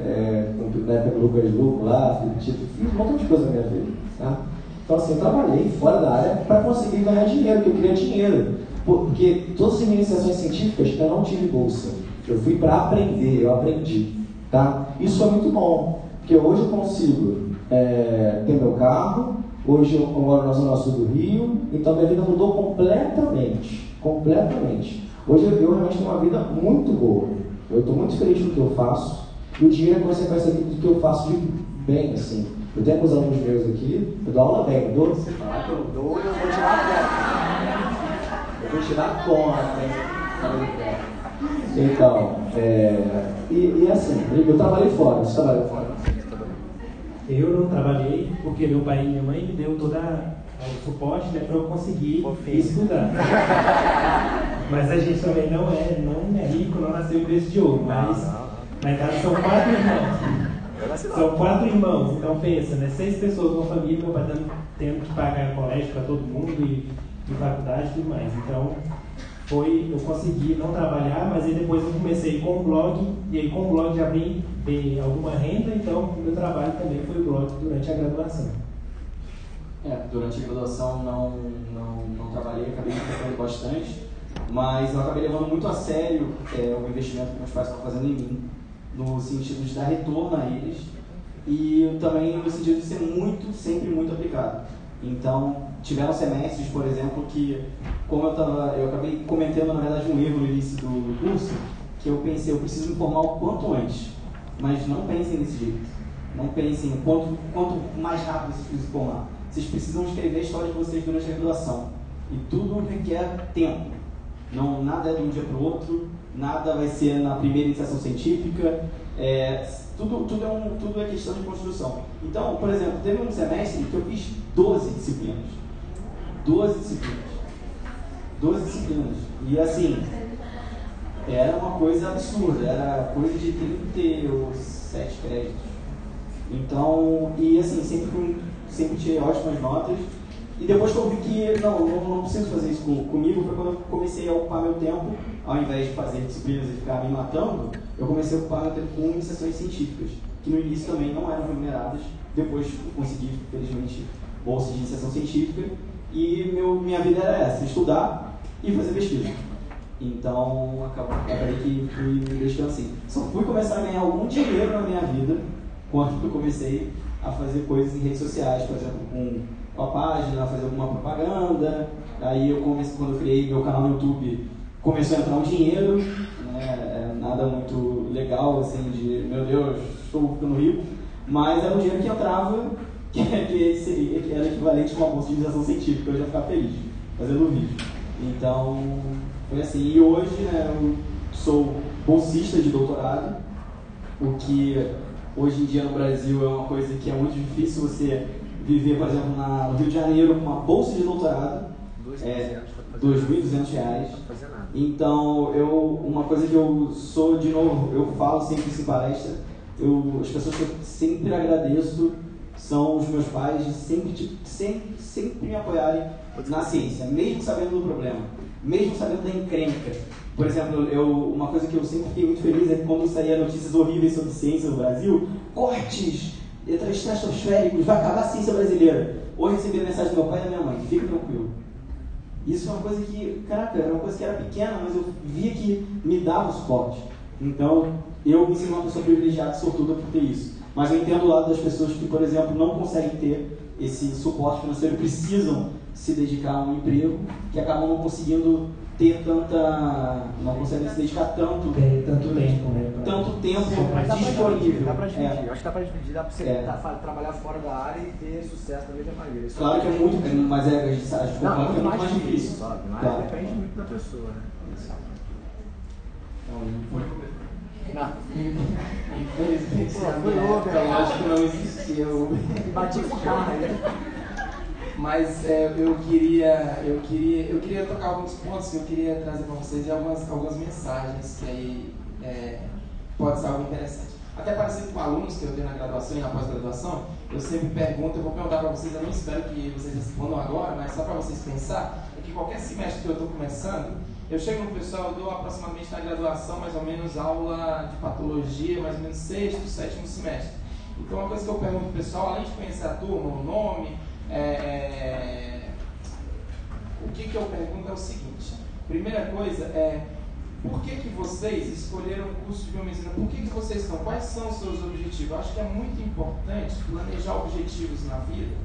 É, na época do Lucas Luco lá, fiz, fiz um montão de coisa na minha vida. Tá? Então, assim, eu trabalhei fora da área para conseguir ganhar dinheiro, porque eu queria dinheiro. Porque todas as iniciações científicas eu não tive bolsa. Eu fui para aprender, eu aprendi. Tá? Isso é muito bom, porque hoje eu consigo é, ter meu carro, hoje eu moro na zona sul do Rio, então minha vida mudou completamente. Completamente. Hoje eu, eu realmente tenho uma vida muito boa. Eu estou muito feliz com o que eu faço. E o dinheiro é consequência do que eu faço de bem, assim. Eu tenho alguns alunos meus aqui, eu dou aula bem, não dou? Você falar que eu dou, eu vou tirar conta. Eu vou tirar conta, hein? Então, é, e, e assim, eu trabalhei fora, você trabalhou fora? Eu não trabalhei porque meu pai e minha mãe me deu todo o suporte né, para eu conseguir estudar. mas a gente também não é, não é rico, não nasceu em berço de ouro, mas na casa são quatro irmãos. São quatro irmãos, então pensa, né? Seis pessoas numa família, meu pai dando, tendo que pagar colégio para todo mundo e, e faculdade e tudo mais. Então, foi, eu consegui não trabalhar, mas aí depois eu comecei com o blog, e aí com o blog já vem, vem alguma renda, então o meu trabalho também foi o blog durante a graduação. É, durante a graduação não, não, não trabalhei, acabei me preocupando bastante, mas eu acabei levando muito a sério é, o investimento que meus pais estavam fazendo em mim no sentido de dar retorno a eles e também no sentido de ser muito, sempre muito aplicado. Então, tiveram semestres, por exemplo, que, como eu, tava, eu acabei cometendo, na verdade, um erro no início do curso, que eu pensei, eu preciso me formar o quanto antes. Mas não pensem desse jeito. Não pensem quanto, quanto mais rápido vocês precisam formar. Vocês precisam escrever a história de vocês durante a graduação. E tudo requer tempo. Não, nada é de um dia para o outro, nada vai ser na primeira iniciação científica, é, tudo, tudo, é um, tudo é questão de construção. Então, por exemplo, teve um semestre que eu fiz 12 disciplinas. 12 disciplinas. 12 disciplinas. E assim, era uma coisa absurda, era coisa de 37 créditos. Então, e assim, sempre, sempre tirei ótimas notas. E depois que eu vi que não, não, não preciso fazer isso com, comigo, foi quando eu comecei a ocupar meu tempo, ao invés de fazer disciplinas e ficar me matando, eu comecei a ocupar meu tempo com iniciações científicas, que no início também não eram remuneradas, depois consegui, felizmente, bolsa de iniciação científica, e meu, minha vida era essa, estudar e fazer pesquisa. Então, acabei que fui me deixando assim. Só fui começar a ganhar algum dinheiro na minha vida quando eu comecei a fazer coisas em redes sociais, por exemplo, com com a página, fazer alguma propaganda. Aí eu comecei, quando eu criei meu canal no YouTube, começou a entrar um dinheiro, né? É nada muito legal, assim, de meu Deus, estou ficando rico, mas era um dinheiro que entrava, que, que, seria, que era equivalente a uma bolsa de iniciação científica, eu já ficava feliz fazendo vídeo. Então, foi assim. E hoje, né, eu sou bolsista de doutorado, o que hoje em dia no Brasil é uma coisa que é muito difícil você viver, por exemplo, na, no Rio de Janeiro com uma bolsa de doutorado, é, 2.200 reais. Então, eu, uma coisa que eu sou, de novo, eu falo sempre isso em palestra, eu, as pessoas que eu sempre agradeço são os meus pais de sempre, tipo, sempre, sempre me apoiarem na ciência, mesmo sabendo do problema, mesmo sabendo da encrenca. Por exemplo, eu, uma coisa que eu sempre fiquei muito feliz é que quando saía notícias horríveis sobre ciência no Brasil, cortes estratosféricos, vai acabar a ciência brasileira. Hoje recebi a mensagem do meu pai e da minha mãe, fica tranquilo. Isso é uma coisa que, caraca, era uma coisa que era pequena, mas eu via que me dava o suporte. Então, eu me sinto uma pessoa privilegiada e sortuda por ter isso. Mas eu entendo o lado das pessoas que, por exemplo, não conseguem ter esse suporte financeiro, precisam se dedicar a um emprego, que acabam não conseguindo ter tanta. não consegue se dedicar tanto. Tem tanto tempo, né? Pra... Tanto tempo disponível. Dá pra dividir, é. acho que dá pra dividir, dá pra você é. trabalhar fora da área e ter sucesso da mesma maneira. Isso claro que é muito, mas é, a gente sabe, não, que é muito mais difícil. Sabe? Mas claro. depende muito da pessoa, né? Não. Infelizmente, foi Uber. Eu acho que não existia Uber. Bati com o carro aí. Mas é, eu queria, eu queria, eu queria tocar alguns pontos que eu queria trazer para vocês e algumas, algumas mensagens que aí é, pode ser algo interessante. Até parecido com alunos que eu tenho na graduação e na pós-graduação, eu sempre pergunto, eu vou perguntar para vocês, eu não espero que vocês respondam agora, mas só para vocês pensar, é que qualquer semestre que eu estou começando, eu chego no pessoal, eu dou aproximadamente na graduação mais ou menos aula de patologia, mais ou menos sexto, sétimo semestre. Então uma coisa que eu pergunto para o pessoal, além de conhecer a turma, o nome, é, é, o que, que eu pergunto é o seguinte: primeira coisa é por que, que vocês escolheram o curso de biomedicina? Por que, que vocês estão? Quais são os seus objetivos? Acho que é muito importante planejar objetivos na vida,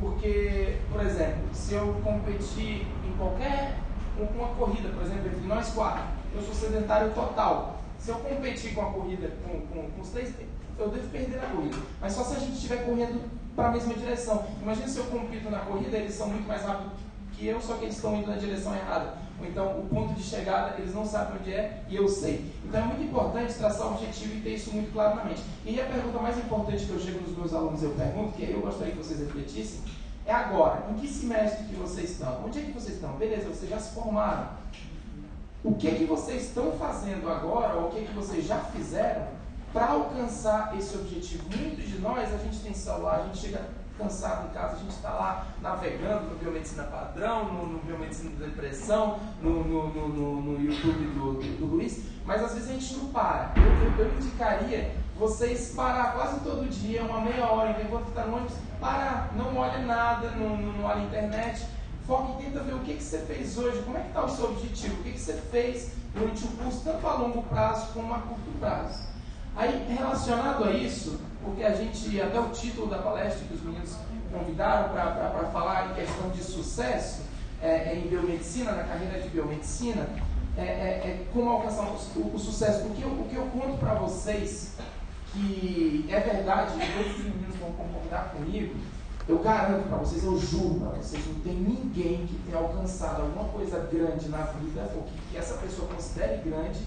porque, por exemplo, se eu competir em qualquer uma corrida, por exemplo, entre nós quatro, eu sou sedentário total. Se eu competir com a corrida com, com, com os três, eu devo perder na corrida. Mas só se a gente estiver correndo para a mesma direção. Imagina se eu compito na corrida, eles são muito mais rápidos que eu, só que eles estão indo na direção errada. Ou então o ponto de chegada eles não sabem onde é e eu sei. Então é muito importante traçar o objetivo e ter isso muito claro na mente. E a pergunta mais importante que eu chego nos meus alunos eu pergunto, que eu gostaria que vocês refletissem, é agora. Em que semestre que vocês estão? Onde é que vocês estão? Beleza, vocês já se formaram. O que é que vocês estão fazendo agora, ou o que é que vocês já fizeram para alcançar esse objetivo. Muitos de nós, a gente tem celular, a gente chega cansado em casa, a gente está lá navegando no Biomedicina Padrão, no, no Biomedicina da Depressão, no, no, no, YouTube do, do, do, Luiz, mas às vezes a gente não para. Eu, eu, eu indicaria vocês parar quase todo dia, uma meia hora, enquanto está no ônibus, parar, não olhe nada, não, não, não internet, foque e tenta ver o que, que você fez hoje, como é que está o seu objetivo, o que, que você fez durante o curso, tanto a longo prazo como a curto prazo. Aí, relacionado a isso, porque a gente, até o título da palestra que os meninos convidaram para falar em questão de sucesso é, é, em biomedicina, na carreira de biomedicina, é, é, é como alcançar o, o, sucesso. O que eu, o que eu conto para vocês, que é verdade, e todos os meninos vão concordar comigo, eu garanto para vocês, eu juro para vocês, não tem ninguém que tenha alcançado alguma coisa grande na vida, ou que, que essa pessoa considere grande,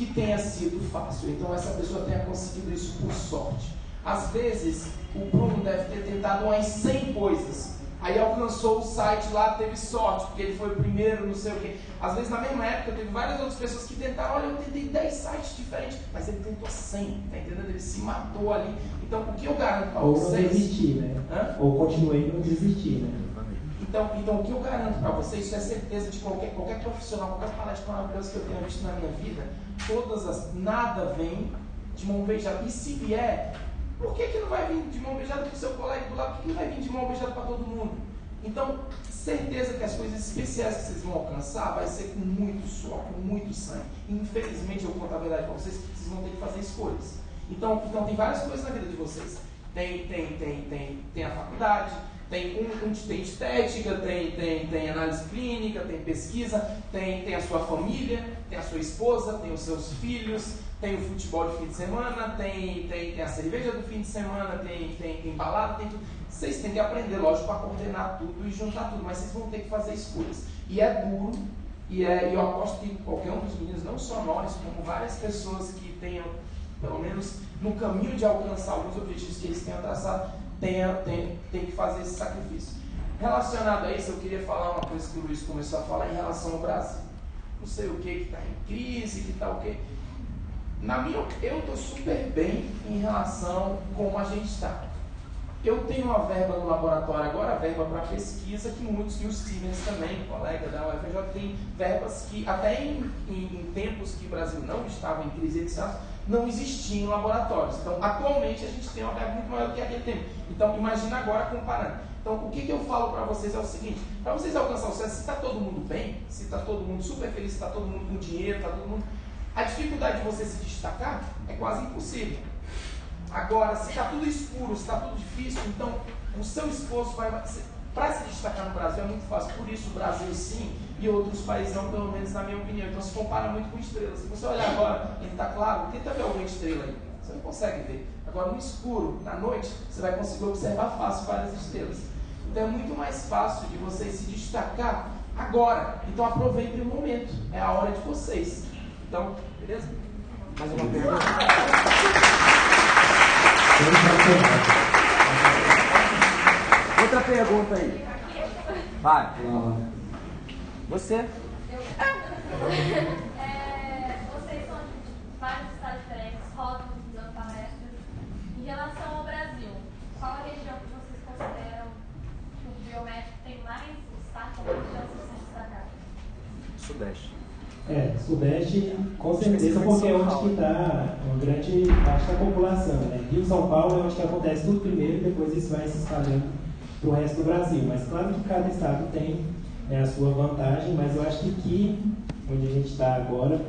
que tenha sido fácil. Então essa pessoa tenha conseguido isso por sorte. Às vezes, o Bruno deve ter tentado umas 100 coisas. Aí alcançou o site lá, teve sorte, porque ele foi o primeiro, não sei o quê. Às vezes, na mesma época, teve várias outras pessoas que tentaram. Olha, eu tentei 10 sites diferentes, mas ele tentou 100, tá entendendo? Ele se matou ali. Então, o que eu garanto para vocês. Ou não desistir, né? Hã? Ou continuei não desistir, né? Então, então, o que eu garanto para vocês, isso é certeza de qualquer, qualquer profissional, qualquer palestra maravilhosa que eu tenha visto na minha vida, todas as, nada vem de mão beijada. E se vier, por que, que não vai vir de mão beijada para o seu colega do lado? Por que não vai vir de mão beijada para todo mundo? Então, certeza que as coisas especiais que vocês vão alcançar vai ser com muito suor, com muito sangue. Infelizmente, eu conto a verdade para vocês, vocês vão ter que fazer escolhas. Então, então tem várias coisas na vida de vocês. Tem, tem, tem, tem, tem a faculdade, tem, um, tem estética, tem, tem, tem análise clínica, tem pesquisa, tem, tem a sua família, tem a sua esposa, tem os seus filhos, tem o futebol de fim de semana, tem, tem, tem a cerveja do fim de semana, tem, tem, tem balada, tem tudo. Vocês têm que aprender, lógico, a coordenar tudo e juntar tudo, mas vocês vão ter que fazer escolhas. E é duro, e é, eu aposto que qualquer um dos meninos, não só nós, como várias pessoas que tenham, pelo menos no caminho de alcançar alguns objetivos que eles tenham traçado, tem, tem, tem que fazer esse sacrifício. Relacionado a isso, eu queria falar uma coisa que o Luiz começou a falar em relação ao Brasil. Não sei o que, que está em crise, que está o que. Na minha eu estou super bem em relação como a gente está. Eu tenho uma verba no laboratório agora, verba para pesquisa, que muitos, o Stevens também, colega da UFJ, tem verbas que até em, em, em tempos que o Brasil não estava em crise, etc., não existiam laboratórios. Então, atualmente, a gente tem uma verba muito maior do que aquele tempo. Então, imagina agora comparando. Então, o que, que eu falo para vocês é o seguinte: para vocês alcançar o sucesso, se está todo mundo bem, se está todo mundo super feliz, se está todo mundo com dinheiro, está todo mundo. A dificuldade de você se destacar é quase impossível. Agora, se está tudo escuro, se está tudo difícil, então o seu esforço vai. Para se destacar no Brasil é muito fácil. Por isso, o Brasil sim e outros países não, pelo menos na minha opinião. Então se compara muito com estrelas. Se você olhar agora, ele está claro, tenta ver alguma estrela aí. Você não consegue ver. Agora no escuro, na noite, você vai conseguir observar fácil várias estrelas. Então é muito mais fácil de vocês se destacar agora. Então aproveitem o momento. É a hora de vocês. Então, beleza? Mais uma pergunta. Outra pergunta aí. Vai. Você? Eu. é, vocês são de vários estados diferentes, rodam dando palestras. Em relação ao Brasil, qual a região que vocês consideram que o biomédico tem mais destaque, mais chances de se destacar? Sudeste. É, Sudeste, com certeza, porque é onde que está uma grande parte da população. Né? Rio São Paulo é onde que acontece tudo primeiro e depois isso vai se espalhando para o resto do Brasil. Mas claro que cada estado tem é a sua vantagem, mas eu acho que aqui onde a gente está agora,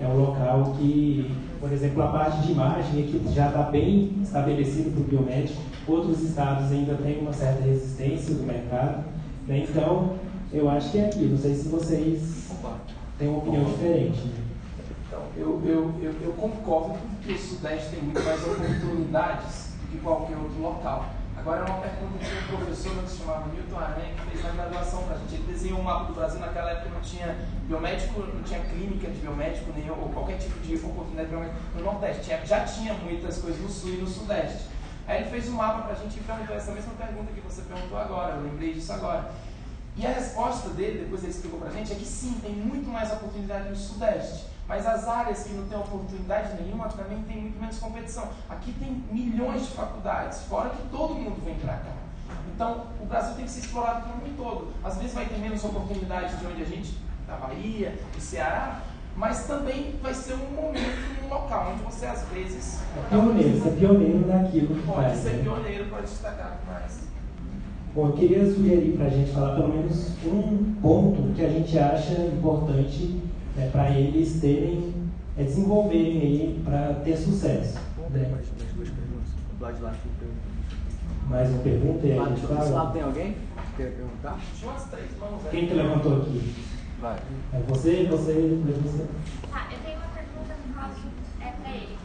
é um local que, por exemplo, a parte de imagem aqui já está bem estabelecido para o biomédico, outros estados ainda têm uma certa resistência do mercado, né? então eu acho que é aqui, não sei se vocês têm uma opinião diferente. Né? Então, eu, eu, eu, eu concordo que o Sudeste tem muito mais oportunidades do que qualquer outro local. Agora é uma pergunta de um professor que se chamava Milton Aranha, que fez na graduação para a gente. Ele desenhou um mapa do Brasil, naquela época não tinha biomédico, não tinha clínica de biomédico, nem, ou qualquer tipo de oportunidade de biomédico no Nordeste. Tinha, já tinha muitas coisas no Sul e no Sudeste. Aí ele fez um mapa para a gente e perguntou essa mesma pergunta que você perguntou agora, eu lembrei disso agora. E a resposta dele, depois ele explicou para a gente, é que sim, tem muito mais oportunidade no Sudeste. Mas as áreas que não têm oportunidade nenhuma também tem muito menos competição. Aqui tem milhões de faculdades, fora que todo mundo vem para cá. Então, o Brasil tem que ser explorado como um todo. Às vezes vai ter menos oportunidades de onde a gente, da Bahia, do Ceará, mas também vai ser um momento, um local onde você às vezes. É pioneiro, ser pioneiro naquilo que pode faz. Pode ser né? pioneiro, pode destacar mais. Bom, eu queria sugerir para a gente falar pelo menos um ponto que a gente acha importante né, para eles terem, é, desenvolverem aí para ter sucesso. Né? Mais uma pergunta e aí a gente Desse lado tem alguém? Quer perguntar? Tinha umas três mãos aí. Quem que levantou aqui? Vai. É você, você, depois você. Tá, eu tenho uma pergunta no caso é pra ele.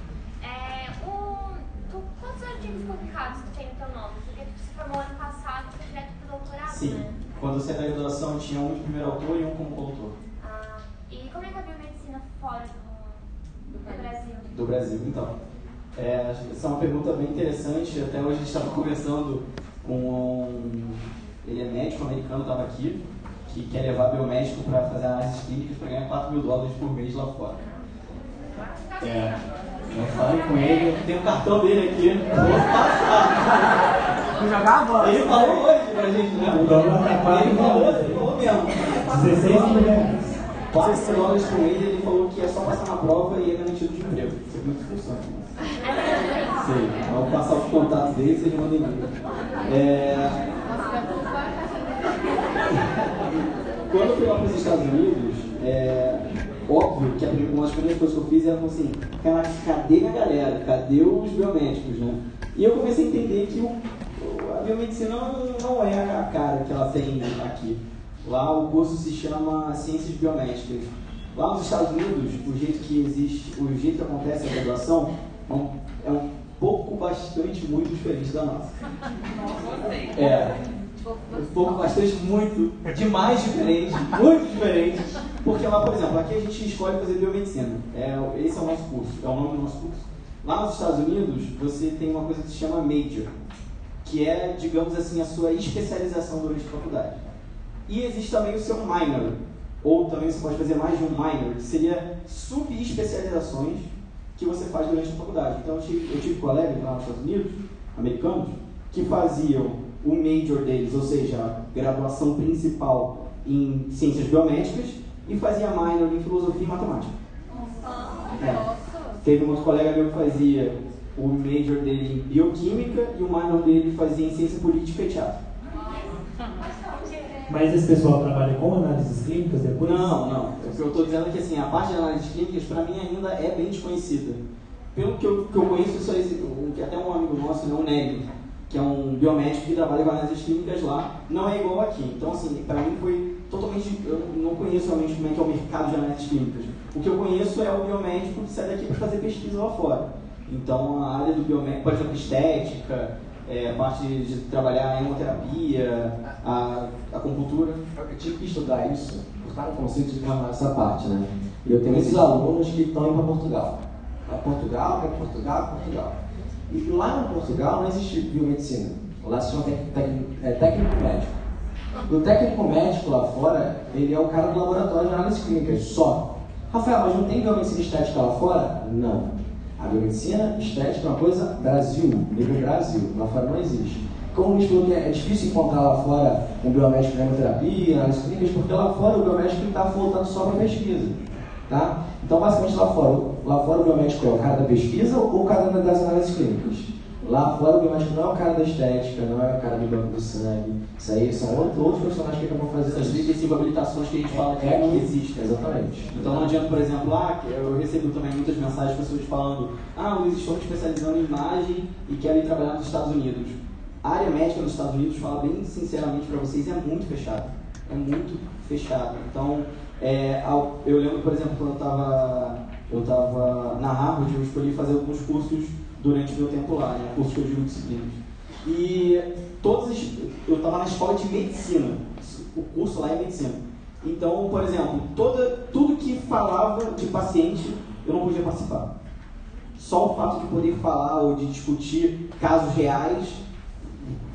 É, o, tu, quantos artigos publicados tu tem no teu nome? Porque tu se formou ano passado e foi direto pro doutorado, Sim. né? Quando eu saí da graduação, tinha um de primeiro autor e um como coautor. Como é que é a biomedicina fora do, do Brasil? do Brasil. Então, é, essa é uma pergunta bem interessante. Até hoje a gente estava conversando com um. Ele é médico americano, estava aqui, que quer levar biomédico para fazer análises clínicas para ganhar 4 mil dólares por mês lá fora. É. Eu falei com ele, eu tenho o cartão dele aqui, vou passar. Vou jogar a bola. Ele falou hoje pra gente, né? O dólar tá quase Ele falou, ele falou mesmo. 16 mil reais. 4 dólares por mês, ele falou que é só passar na prova e é garantido de emprego. Isso é muito funciona. Sei. Vou passar os contatos dele, vocês mandam e-mail. É... Quando eu fui lá para os Estados Unidos, é óbvio que a uma das primeiras coisas que eu fiz era assim, cadê minha galera? Cadê os biomédicos, né? E eu comecei a entender que o- a biomedicina não, não é a cara que ela tem aqui. Lá o curso se chama Ciências Biomédicas. Lá nos Estados Unidos, o jeito que existe, o jeito que acontece a graduação é um, é um pouco, bastante, muito diferente da nossa. É. Um pouco, bastante, muito, demais diferente, muito diferente. Porque lá, por exemplo, aqui a gente escolhe fazer biomedicina. É, esse é o nosso curso, é o nome do nosso curso. Lá nos Estados Unidos, você tem uma coisa que se chama major, que é, digamos assim, a sua especialização durante a faculdade. E existe também o seu minor, ou também você pode fazer mais de um minor, que seria subespecializações que você faz durante a faculdade. Então eu tive, eu tive colegas lá nos Estados Unidos, americanos, que faziam o major deles, ou seja, a graduação principal em ciências biomédicas, e fazia minor em filosofia e matemática. É. Teve um outro colega meu que fazia o major dele em bioquímica e o minor dele fazia em ciência política e teatro. Mas esse pessoal trabalha com análises clínicas depois? Não, não. O que eu estou dizendo é que assim, a parte de análises clínicas para mim ainda é bem desconhecida. Pelo que eu, que eu conheço, só que até um amigo nosso, né, o Nélio, que é um biomédico que trabalha com análises clínicas lá, não é igual aqui. Então, assim, para mim foi totalmente. Eu não conheço realmente como é que é o mercado de análises clínicas. O que eu conheço é o biomédico que sai daqui para fazer pesquisa lá fora. Então, a área do biomédico, por exemplo, estética, é, a parte de trabalhar a hemoterapia, a acupuntura. Eu tive que estudar isso, buscar um conceito de formar essa parte, né? E eu tenho esses alunos que estão indo para Portugal. Para Portugal, para Portugal, Portugal. E lá em Portugal não existe biomedicina. Lá se chama é, técnico médico. O técnico médico lá fora, ele é o cara do laboratório de análise clínica, só. Rafael, mas não tem biomedicina estética lá fora? Não. A biomedicina estética é uma coisa Brasil, nível Brasil. Lá fora não existe. Como o Luiz falou que é difícil encontrar lá fora um biomédico na hemoterapia, análises clínicas, porque lá fora o biomédico está voltando só para pesquisa. Tá? Então, basicamente, lá fora, lá fora o biomédico é o cara da pesquisa ou o cara das análises clínicas? Lá fora o biomédico não é o cara da estética, não é o cara do banco do sangue. Isso aí são outros, outros profissionais que acabam fazendo Essas isso. 35 habilitações que a gente fala que É existem. Exatamente. Então não adianta, por exemplo, ah, eu recebo também muitas mensagens de pessoas falando ah, Luiz, estou me especializando em imagem e quero ir trabalhar nos Estados Unidos. A área médica nos Estados Unidos, fala bem sinceramente para vocês, é muito fechada. É muito fechada. Então, é, eu lembro, por exemplo, quando eu estava eu tava na Harvard, eu escolhi fazer alguns cursos durante o meu tempo lá, né? Cursos que eu disciplinas. E todos os, eu estava na escola de medicina. O curso lá é medicina. Então, por exemplo, toda, tudo que falava de paciente, eu não podia participar. Só o fato de poder falar ou de discutir casos reais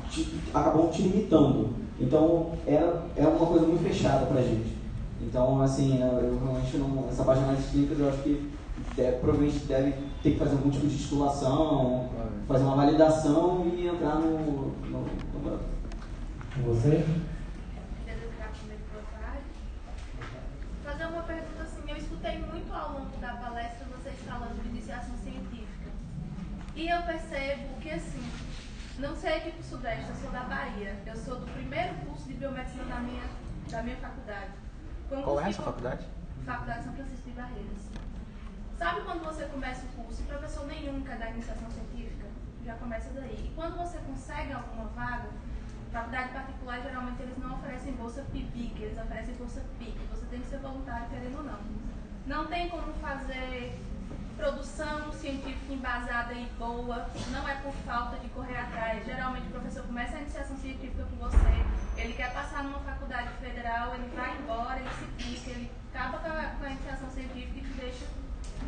te, acabam te limitando. Então, era, era uma coisa muito fechada pra gente. Então, assim, eu realmente não. Essa página mais clínicas, eu acho que deve, provavelmente deve ter que fazer algum tipo de titulação, fazer uma validação e entrar no. no, no Você? Fazer uma pergunta assim, eu escutei muito ao longo da palestra vocês falando de iniciação científica. E eu percebo que assim, não sei aqui pro Sudeste, eu sou da Bahia. Eu sou do primeiro curso de biomedicina da minha, da minha faculdade. Um Qual é essa faculdade? Faculdade São Francisco de Barreiras. Sabe quando você começa o curso e professor nenhum quer dar iniciação científica? Já começa daí. E quando você consegue alguma vaga, faculdade particular geralmente eles não oferecem bolsa PIBIC, eles oferecem bolsa PIC. Você tem que ser voluntário querendo ou não. Não tem como fazer produção científica embasada e boa, não é por falta de correr atrás. Geralmente o professor começa a iniciação científica com você, ele quer passar numa faculdade federal, ele vai embora, ele se pica, ele acaba com a, com a iniciação científica e te deixa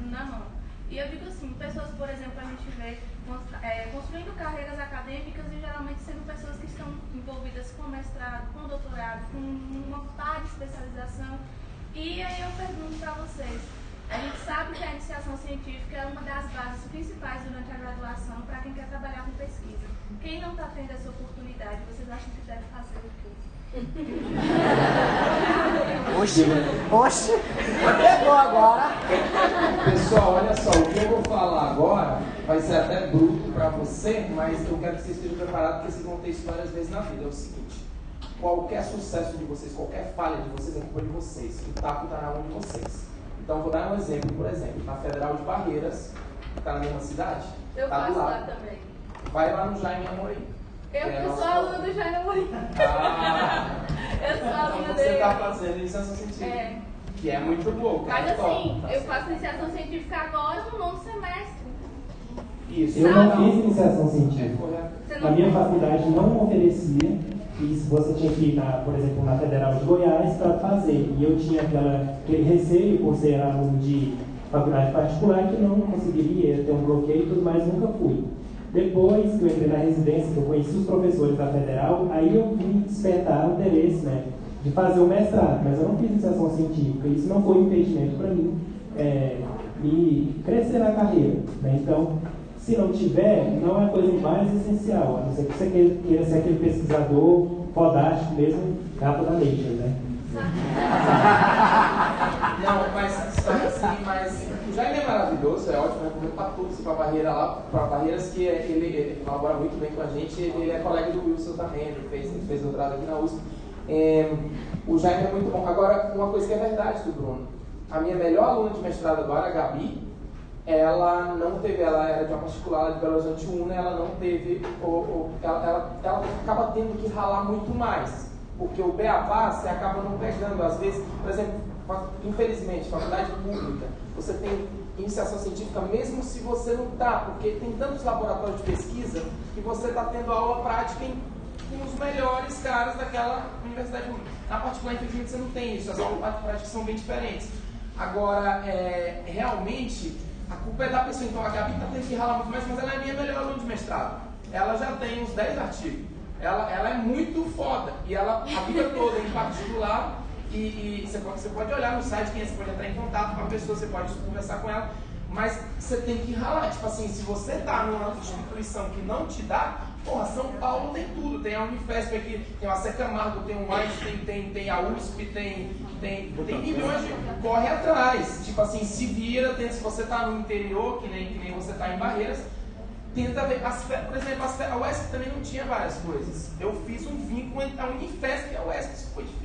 na mão. E eu digo assim, pessoas, por exemplo, a gente vê é, construindo carreiras acadêmicas e geralmente sendo pessoas que estão envolvidas com mestrado, com doutorado, com uma par de especialização. E aí eu pergunto para vocês, a gente sabe que a iniciação científica é uma das bases principais durante a graduação para quem quer trabalhar com pesquisa. Quem não está tendo essa oportunidade, vocês acham que deve fazer o quê? Oxi, oxi, pegou agora. Pessoal, olha só, o que eu vou falar agora vai ser até bruto para você, mas eu quero que vocês estejam preparados porque vocês vão ter isso várias vezes na vida. É o seguinte: qualquer sucesso de vocês, qualquer falha de vocês é culpa de vocês. O taco está na mão de vocês. Então, eu vou dar um exemplo, por exemplo, na Federal de Barreiras, que está na mesma cidade, Eu tá do faço lá lado. também. Vai lá no Jaime Amorim. Eu que é sou aluna do Jair Amorim. Ah, Eu sou então aluna você dele. está fazendo iniciação científica. É. Que é muito bom. Mas cara, top, assim, tá eu faço iniciação científica agora no nono semestre. Isso. Eu não Sabe? fiz iniciação É científica. Você Na minha faculdade não oferecia, e se você tinha que ir, na, por exemplo, na Federal de Goiás para fazer. E eu tinha aquela, aquele receio por ser aluno de faculdade particular que não conseguiria ter um bloqueio e tudo mais, nunca fui. Depois que eu entrei na residência, que eu conheci os professores da Federal, aí eu vim despertar o interesse né, de fazer o mestrado, mas eu não fiz iniciação científica. Isso não foi um impedimento para mim é, me crescer na carreira. Né? Então, se não tiver, não é a coisa mais essencial, a não ser que você queira ser aquele pesquisador fodástico mesmo, capa da Nature, né? Não, mas sabe assim, mas o Jaime é maravilhoso, é ótimo, recomendo para todos ir para Lá, para Barreiras que é- ele, ele colabora muito bem com a gente, ele é colega do Wilson também, ele fez, ele fez doutorado aqui na USP. É, o Jaime é muito bom. Agora, uma coisa que é verdade do Bruno, a minha melhor aluna de mestrado agora, a Gabi, ela não teve, ela era de uma particular de Belo Horizonte 1, né, ela não teve, o, o- ela, ela, ela acaba tendo que ralar muito mais, porque o beabá você acaba não pegando, às vezes, por exemplo, infelizmente, faculdade pública, você tem iniciação científica mesmo se você não está, porque tem tantos laboratórios de pesquisa que você está tendo aula prática em, com os melhores caras daquela universidade pública. Na particular, infelizmente, você não tem isso, as aulas práticas são bem diferentes. Agora, é, realmente, a culpa é da pessoa. Então, a Gabi está tendo que ralar muito mais, mas ela é minha melhor aluna de mestrado. Ela já tem uns 10 artigos. Ela, ela é muito foda. E ela, a vida toda em particular. E, e você, pode, você pode olhar no site, quem é, você pode entrar em contato com a pessoa, você pode conversar com ela. Mas você tem que ralar. Tipo assim, se você tá numa instituição que não te dá, porra, São Paulo tem tudo. Tem a Unifesp aqui, tem a Secamargo, tem o Einstein, tem, tem a USP, tem, tem, tem milhões de. Corre atrás. Tipo assim, se vira, tem, se você tá no interior, que nem, que nem você tá em Barreiras, tenta ver. As, por exemplo, as, a UESP também não tinha várias coisas. Eu fiz um vínculo entre a Unifesp e a UESP. Isso foi difícil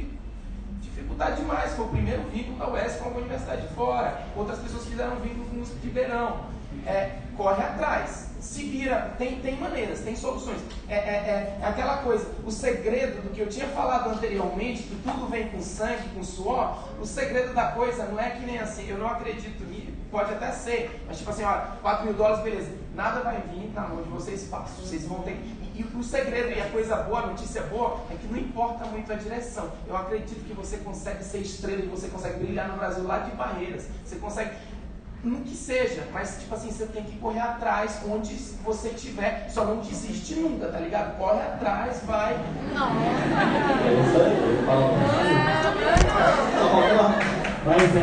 dificuldade demais. Foi o primeiro vínculo da UESP com a universidade de fora. Outras pessoas fizeram vínculo com o USP de Verão. É, corre atrás se vira, tem, tem maneiras, tem soluções. É, é, é, é, aquela coisa, o segredo do que eu tinha falado anteriormente, que tudo vem com sangue, com suor, o segredo da coisa não é que nem assim, eu não acredito nisso, pode até ser, mas tipo assim, olha, 4 mil dólares, beleza, nada vai vir na mão de vocês fácil, vocês vão ter. E, e o segredo e a coisa boa, a notícia boa, é que não importa muito a direção. Eu acredito que você consegue ser estrela e você consegue brilhar no Brasil lá de barreiras. Você consegue no que seja, mas tipo assim, você tem que correr atrás onde você tiver, só não desiste nunca, tá ligado? Corre atrás, vai. Não. É isso aí, fala. Mas é,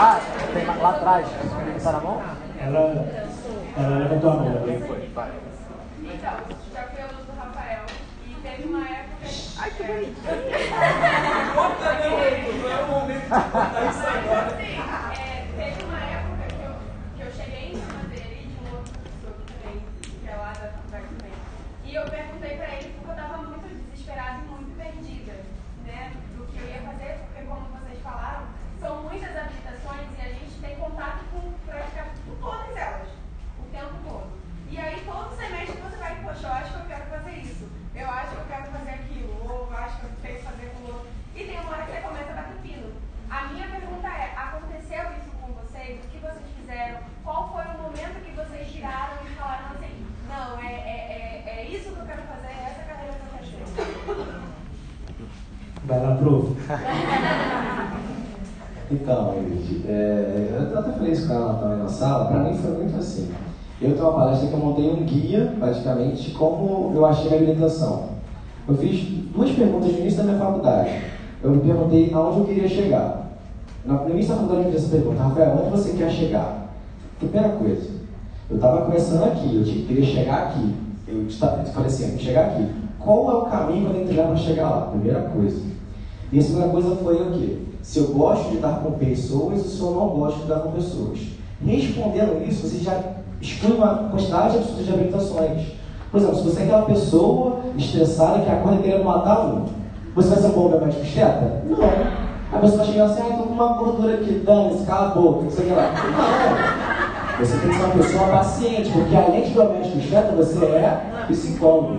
Ah, tem lá atrás, está na mão? Ela, ela levantou a mão. Né? Então, já fui aluno do Rafael e teve uma época. Ai, que bonito! Conta, meu! Não é o momento de contar isso agora. É, teve uma época que eu, que eu cheguei em cima dele e de um outro professor também, que é lá da faculdade também. E eu perguntei pra ele porque eu tava muito desesperada e muito perdida, né? Do que eu ia fazer, porque como vocês falaram, são muitas habilitações e a gente tem contato com praticamente com todas elas, o tempo todo. E aí todo semestre você vai, poxa, eu acho que eu quero fazer isso, eu acho que eu quero fazer aquilo, ou eu acho que eu tenho que fazer com o outro. E tem uma hora que você começa a bater pino. A minha pergunta é, aconteceu isso com vocês? O que vocês fizeram? Qual foi o momento que vocês tiraram e falaram assim, não, é, é, é, é isso que eu quero fazer, é essa carreira que eu quero ter? Vai lá, prof. Então, é, eu até falei isso com ela também na sala, para mim foi muito assim. Eu tenho uma palestra que eu montei um guia, praticamente, como eu achei a habilitação. Eu fiz duas perguntas no início da minha faculdade. Eu me perguntei aonde eu queria chegar. No início da faculdade eu fiz essa pergunta, Rafael, onde você quer chegar? Primeira coisa, eu estava começando aqui, eu queria chegar aqui. Eu falei assim, eu chegar aqui. Qual é o caminho que eu tenho que para chegar lá? Primeira coisa. E a segunda coisa foi o quê? Se eu gosto de estar com pessoas ou se eu não gosto de estar com pessoas. Respondendo isso, você já exclui uma quantidade absurda de habilitações. Por exemplo, se você é aquela pessoa estressada que acorda querendo matar um, você vai ser um bom biomédico esteta? Não. A pessoa vai chegar assim, ah, estou com uma gordura aqui, dane-se, cala a boca, não sei o que lá. Não. Você tem que ser uma pessoa paciente, porque além de biomédico esteta, você é psicólogo.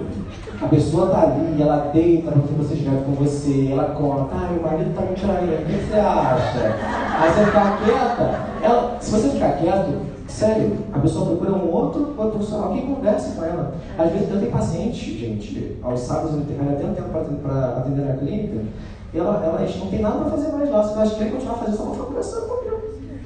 A pessoa tá ali, ela deita porque você escreve com você, ela conta, ah, meu marido tá me traindo, o que você acha? Aí você ficar quieta, ela, se você ficar quieto, sério, a pessoa procura um outro, profissional que converse com ela. Às vezes eu tenho paciente, gente, aos sábados eu tenho, tenho tempo para atender na clínica, e ela, elas não tem nada para fazer mais lá, se elas querem continuar fazendo, só ficar conversando comigo.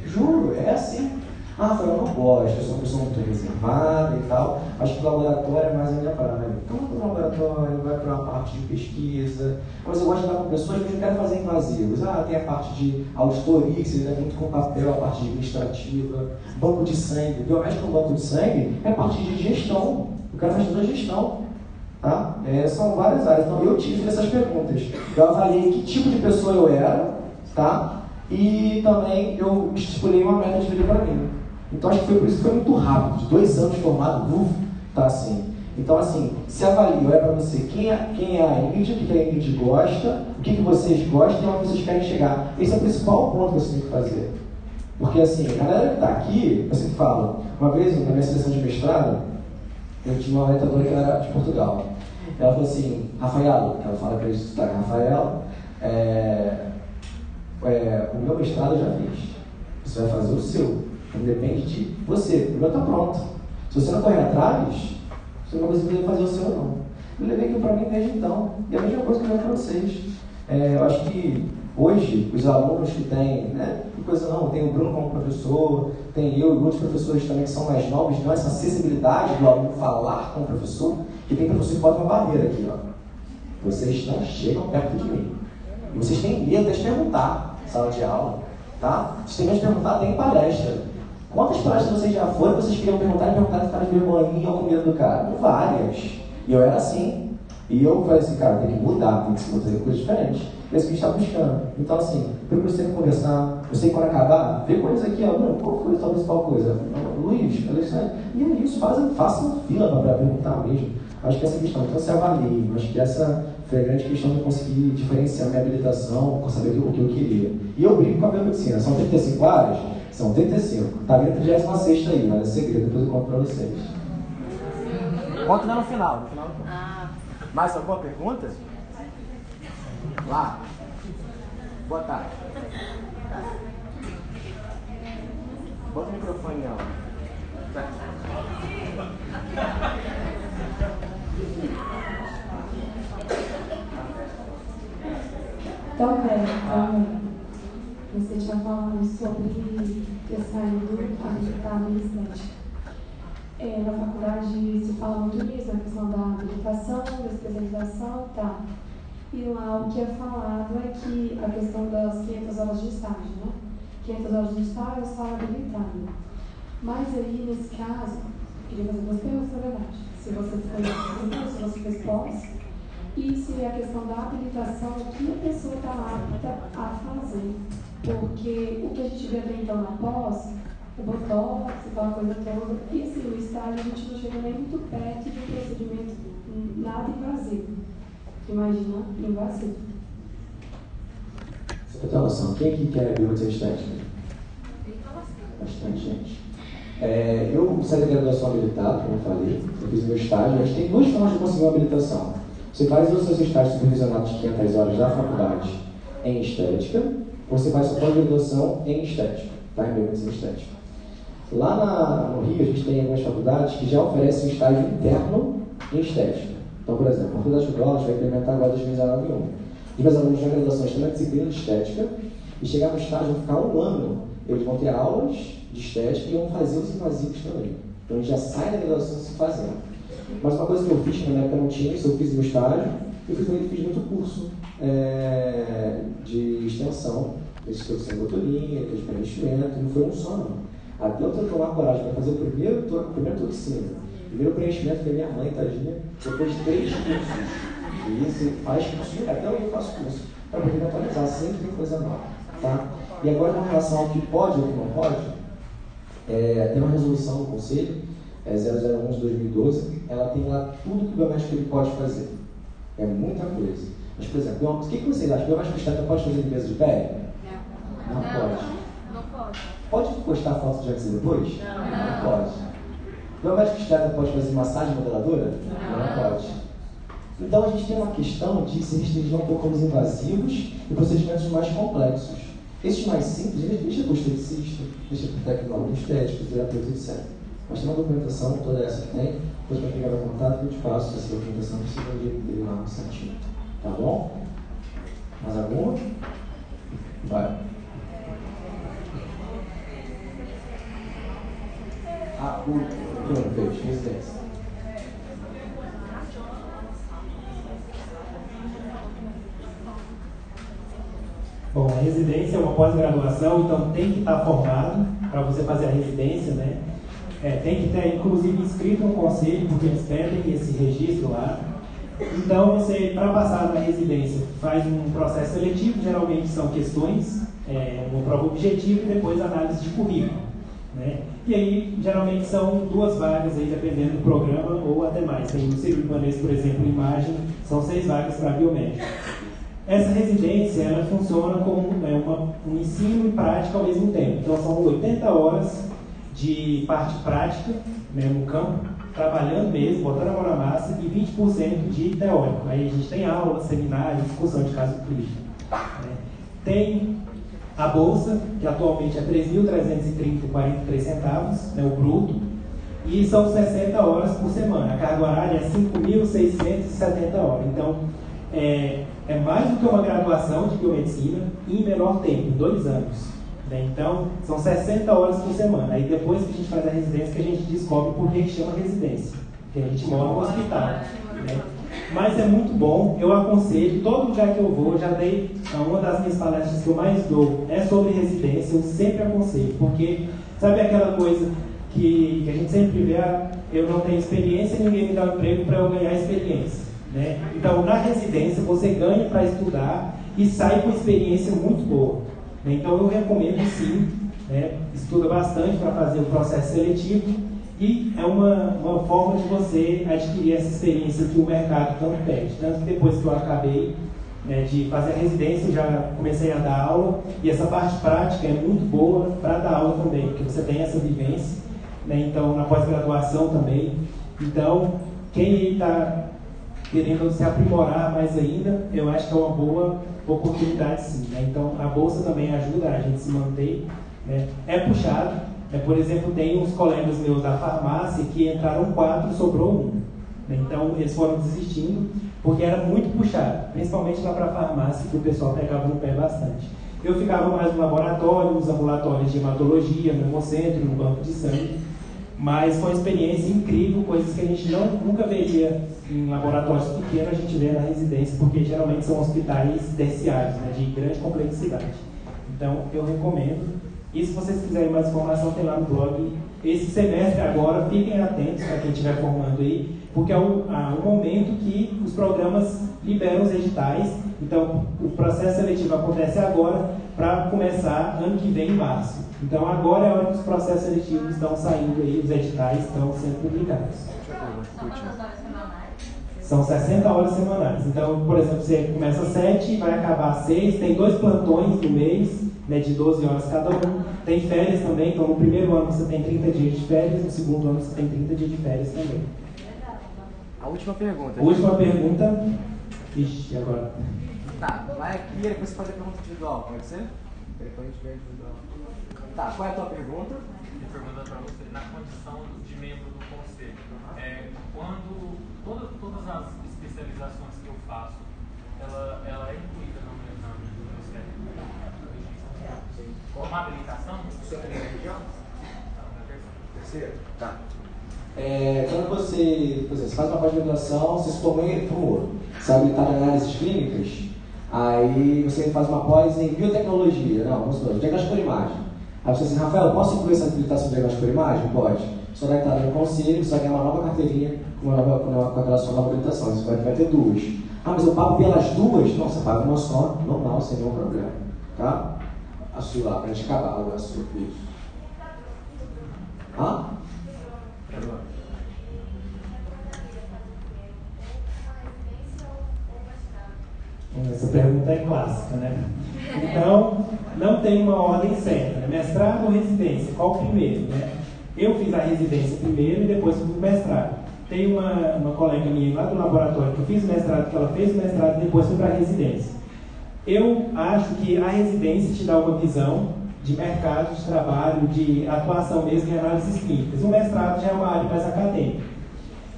Juro, é assim. Ah, eu não gosto, eu sou uma pessoa muito reservada e tal. Acho que o laboratório é mais a minha praia. Então, vai para o laboratório, vai para uma parte de pesquisa. Mas eu gosto de andar com pessoas que eu quero fazer invasivos. Ah, tem a parte de auditoria, que você lida muito com papel, a parte administrativa, banco de sangue. Biomédico no banco de sangue é parte de gestão. Eu quero fazer toda a gestão. Tá? É, são várias áreas. Então, eu tive essas perguntas. Eu avaliei que tipo de pessoa eu era, tá? E também eu estipulei uma meta de vida para mim. Então acho que foi por isso que foi muito rápido, de dois anos formado, uf, tá assim. Então assim, se avalia, olha para você quem é, quem é a Ingrid, o que a Ingrid gosta, o que, que vocês gostam e onde vocês querem chegar. Esse é o principal ponto que você tem que fazer. Porque assim, a galera que está aqui, eu sempre falo, uma vez na minha seleção de mestrado, eu tinha uma orientadora que era de Portugal. Ela falou assim, Rafael, ela fala para eles, tá, Rafael, é, é, o meu mestrado eu já fiz. Você vai fazer o seu. Depende de você. O meu está pronto. Se você não correr atrás, você não vai conseguir fazer o seu não. Eu levei aquilo para mim desde então. E a mesma coisa que eu levo para vocês. É, eu acho que hoje os alunos que têm, né, que coisa não, tem o Bruno como professor, tem eu e outros professores também que são mais novos, não essa acessibilidade do aluno falar com o professor, que tem professor que bota uma barreira aqui, ó. Vocês não chegam perto de mim. E vocês têm medo de perguntar, sala de aula, tá? Vocês têm medo de perguntar, tem palestra. Quantas palestras vocês já foram vocês queriam perguntar e perguntar se estava de vergonhinha ou com medo do cara? Várias. E eu era assim. E eu falei assim, cara, tem que mudar, tem que fazer coisas diferentes. É isso que a gente está buscando. Então, assim, tem que conversar, eu sei quando acabar, vê coisa aqui, ó, Bruno, qual foi a principal coisa? Luiz, Alexandre, e é isso, faça, faça uma fila para perguntar mesmo. Acho que essa questão, então você avalie, acho que essa foi a grande questão de conseguir diferenciar minha habilitação, com saber o que eu queria. E eu brinco com a biomedicina, são 35 áreas? São 35. Tá vendo a 36 aí, mas é segredo, depois eu conto para vocês. Conta no final. No final. Ah. Mais alguma pergunta? Lá. Boa tarde. Bota o microfone, ó. É, então, você tinha falado sobre ter saído em estética. É, na faculdade se fala muito nisso, a questão da habilitação, da especialização, tá. E lá o que é falado é que a questão das 500 horas de estágio, né? 500 horas de estágio eu estava habilitado. Mas aí, nesse caso, queria fazer duas perguntas, na verdade. Se você foi se você fez pós, e se a questão da habilitação, o que a pessoa está apta a fazer. Porque o que a gente vê até então na pós, o botox, aquela coisa toda, e assim, o estágio a gente não chega nem muito perto de um procedimento nada invasivo. Imagina invasivo. Você tem noção, quem aqui quer biomedicina estética? Bastante gente. É, eu saí da graduação habilitado, como eu falei, eu fiz meu estágio, a gente tem duas formas de conseguir uma habilitação. Você faz os seus estágios supervisionados de 500 horas da faculdade em estética, você faz sua pós-graduação em estética, tá? Em biomedicina estética. Lá na, no Rio, a gente tem algumas faculdades que já oferecem estágio interno em estética. Então, por exemplo, a Faculdade de Aulas vai implementar agora 2019 1. Os meus alunos na graduação estão na disciplina de estética e chegar no estágio vão ficar um ano. Eles vão ter aulas de estética e vão fazer os invasivos também. Então, a gente já sai da graduação se fazendo. Mas uma coisa que eu fiz, que na época não tinha isso, eu fiz meu estágio, eu fiz, fiz muito curso é, de extensão, esse curso sem botolinha, de preenchimento, não foi um só não. Até eu tomar coragem para fazer o primeiro, o primeiro toxina, o primeiro preenchimento foi minha mãe, tadinha, depois de três cursos. E isso faz curso, até eu faço curso, para poder me atualizar, sempre tem coisa nova. Tá? E agora, com relação ao que pode ou que não pode, é, tem uma resolução do Conselho é 001 de 2012, ela tem lá tudo que o biomédico ele pode fazer. É muita coisa. Mas, por exemplo, o que, que vocês acham? O biomédico estético pode fazer limpeza de pele? Não. Não, não pode. Não pode. Pode postar foto de e depois? Não. Não pode. O biomédico estético pode fazer massagem modeladora? Não. Não pode. Então a gente tem uma questão de se restringir um pouco aos invasivos e procedimentos mais complexos. Esses mais simples, deixa para o esteticista, deixa para o tecnólogo estético, terapeuta, etc. Mas tem uma documentação, toda essa que tem, depois para pegar meu contato que eu te passo essa documentação que você vai ver lá no certinho. Tá bom? Mais alguma? Vai. Ah, o Bruno fez. Bom, a residência é uma pós-graduação, então tem que estar formado para você fazer a residência, né? É, tem que ter, inclusive, inscrito no conselho, porque eles pedem esse registro lá. Então, você, para passar na residência, faz um processo seletivo, geralmente são questões, é, uma prova objetiva e depois análise de currículo. Né? E aí, geralmente, são duas vagas, aí, dependendo do programa ou até mais. Tem no Civil Libanês, por exemplo, imagem, são seis vagas para biomédico. Essa residência ela funciona como é, uma, um ensino e prática ao mesmo tempo. Então, são 80 horas de parte prática né, no campo, trabalhando mesmo, botando a mão na massa, e 20% de teórico. Aí a gente tem aula, seminário, discussão de caso clínico. Né. Tem a bolsa, que atualmente é R$ 3.330,43 centavos, né, o bruto, e são 60 horas por semana. A carga horária é 5.670 horas. Então, é, é mais do que uma graduação de biomedicina em menor tempo, dois anos. Né? Então, são 60 horas por semana. Aí depois que a gente faz a residência, que a gente descobre por que chama residência. Porque a gente mora no hospital. Né? Mas é muito bom, eu aconselho, todo lugar que eu vou, já dei, uma das minhas palestras que eu mais dou é sobre residência, eu sempre aconselho, porque sabe aquela coisa que, que a gente sempre vê, ah, eu não tenho experiência, ninguém me dá um emprego para eu ganhar experiência. Né? Então, na residência, você ganha para estudar e sai com experiência muito boa. Né? Então, eu recomendo sim, né? estuda bastante para fazer o processo seletivo e é uma, uma forma de você adquirir essa experiência que o mercado tanto pede. Tanto que depois que eu acabei né, de fazer a residência, já comecei a dar aula e essa parte prática é muito boa para dar aula também, porque você tem essa vivência. Né? Então, na pós-graduação também. Então, quem está querendo se aprimorar mais ainda, eu acho que é uma boa oportunidade sim. Né? Então, a bolsa também ajuda a gente se manter. Né? É puxado. Né? Por exemplo, tem uns colegas meus da farmácia que entraram quatro sobrou um. Né? Então, eles foram desistindo porque era muito puxado, principalmente lá para a farmácia, que o pessoal pegava no pé bastante. Eu ficava mais no laboratório, nos ambulatórios de hematologia, no hemocentro, no banco de sangue, mas foi uma experiência incrível, coisas que a gente não, nunca veria em laboratórios pequenos, a gente vê na residência, porque geralmente são hospitais terciários, né, de grande complexidade. Então, eu recomendo. E se vocês quiserem mais informação, tem lá no blog. Esse semestre agora, fiquem atentos para quem estiver formando aí, porque é o, o momento que os programas liberam os editais. Então, o processo seletivo acontece agora para começar ano que vem, em março. Então, agora é a hora que os processos seletivos estão saindo aí, os editais estão sendo publicados. São 60 horas semanais. Então, por exemplo, você começa às 7, vai acabar às 6, tem dois plantões no mês, né, de 12 horas cada um. Tem férias também, então no primeiro ano você tem 30 dias de férias, no segundo ano você tem 30 dias de férias também. A última pergunta. A última pergunta. Ixi, agora. Tá, vai aqui e depois você faz a pergunta individual, pode ser? Depois a gente vê individual. Tá, qual é a tua pergunta? Pergunta para você, na condição de membro do conselho, é, quando toda, todas as especializações que eu faço, ela, ela é incluída no meu, na minha registro? Como habilitação? Região? Terceira? Tá. É, quando você, por exemplo, faz uma pós-graduação, você se formou em formou, você é habilitado em análises clínicas, aí você faz uma pós em biotecnologia, não, vamos supor, diagnóstico por imagem. Você diz assim, Rafael, posso incluir essa habilitação de diagnóstico por imagem? Pode. Você vai estar no conselho, você vai ganhar uma nova carteirinha com uma nova, uma, com sua nova habilitação. Você vai, vai ter duas. Ah, mas eu pago pelas duas? Não, você paga uma só, normal, sem nenhum problema. Tá? A sua lá, pra gente acabar o assunto. Isso. Hã? Essa pergunta é clássica, né? Então, não tem uma ordem certa. Né? Mestrado ou residência? Qual primeiro, né? Eu fiz a residência primeiro e depois fiz o mestrado. Tem uma, uma colega minha lá do laboratório que eu fiz o mestrado, que ela fez o mestrado e depois foi para a residência. Eu acho que a residência te dá uma visão de mercado de trabalho, de atuação mesmo em análises clínicas. O mestrado já é uma área mais acadêmica.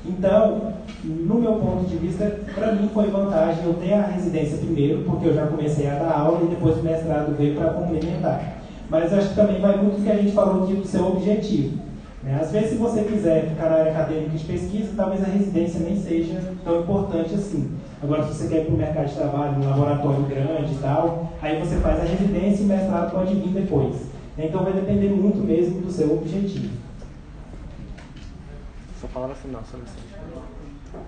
Então, no meu ponto de vista, para mim foi vantagem eu ter a residência primeiro, porque eu já comecei a dar aula e depois o mestrado veio para complementar. Mas acho que também vai muito do que a gente falou aqui do seu objetivo. Né? Às vezes, se você quiser ficar na área acadêmica de pesquisa, talvez a residência nem seja tão importante assim. Agora, se você quer ir para o mercado de trabalho, um laboratório grande e tal, aí você faz a residência e o mestrado pode vir depois. Então, vai depender muito mesmo do seu objetivo. Palavra final, só licença.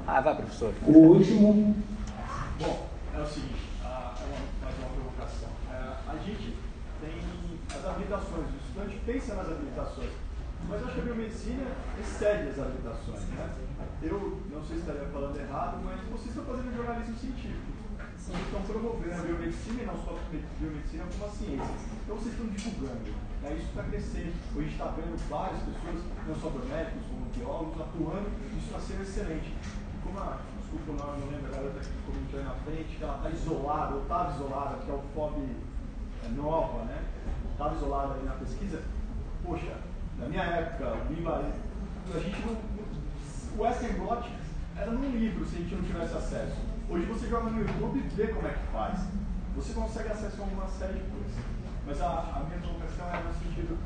Ah, vai, professor. O último. Bom, é o seguinte, a, é uma, mais uma provocação. É, a gente tem as habilitações, o estudante pensa nas habilitações, mas eu acho que a biomedicina excede as habilitações. Né? Eu não sei se estaria falando errado, mas vocês estão fazendo jornalismo científico. Vocês estão promovendo a biomedicina e não só a biomedicina como a ciência. Então vocês estão divulgando. Né? Isso está crescendo. Hoje está vendo várias pessoas, não só biomédicos, como biólogos, atuando. Isso está sendo excelente. Como a, desculpa o nome, não lembro a garota que comentou aí na frente, que ela está isolada, ou estava isolada, que é o FOB é, nova, né? Estava isolada ali na pesquisa. Poxa, na minha época, o IMA, a gente não. O Western Blot era num livro se a gente não tivesse acesso. Hoje você joga no YouTube e vê como é que faz. Você consegue acesso a uma série de coisas. Mas a, a minha provocação é no sentido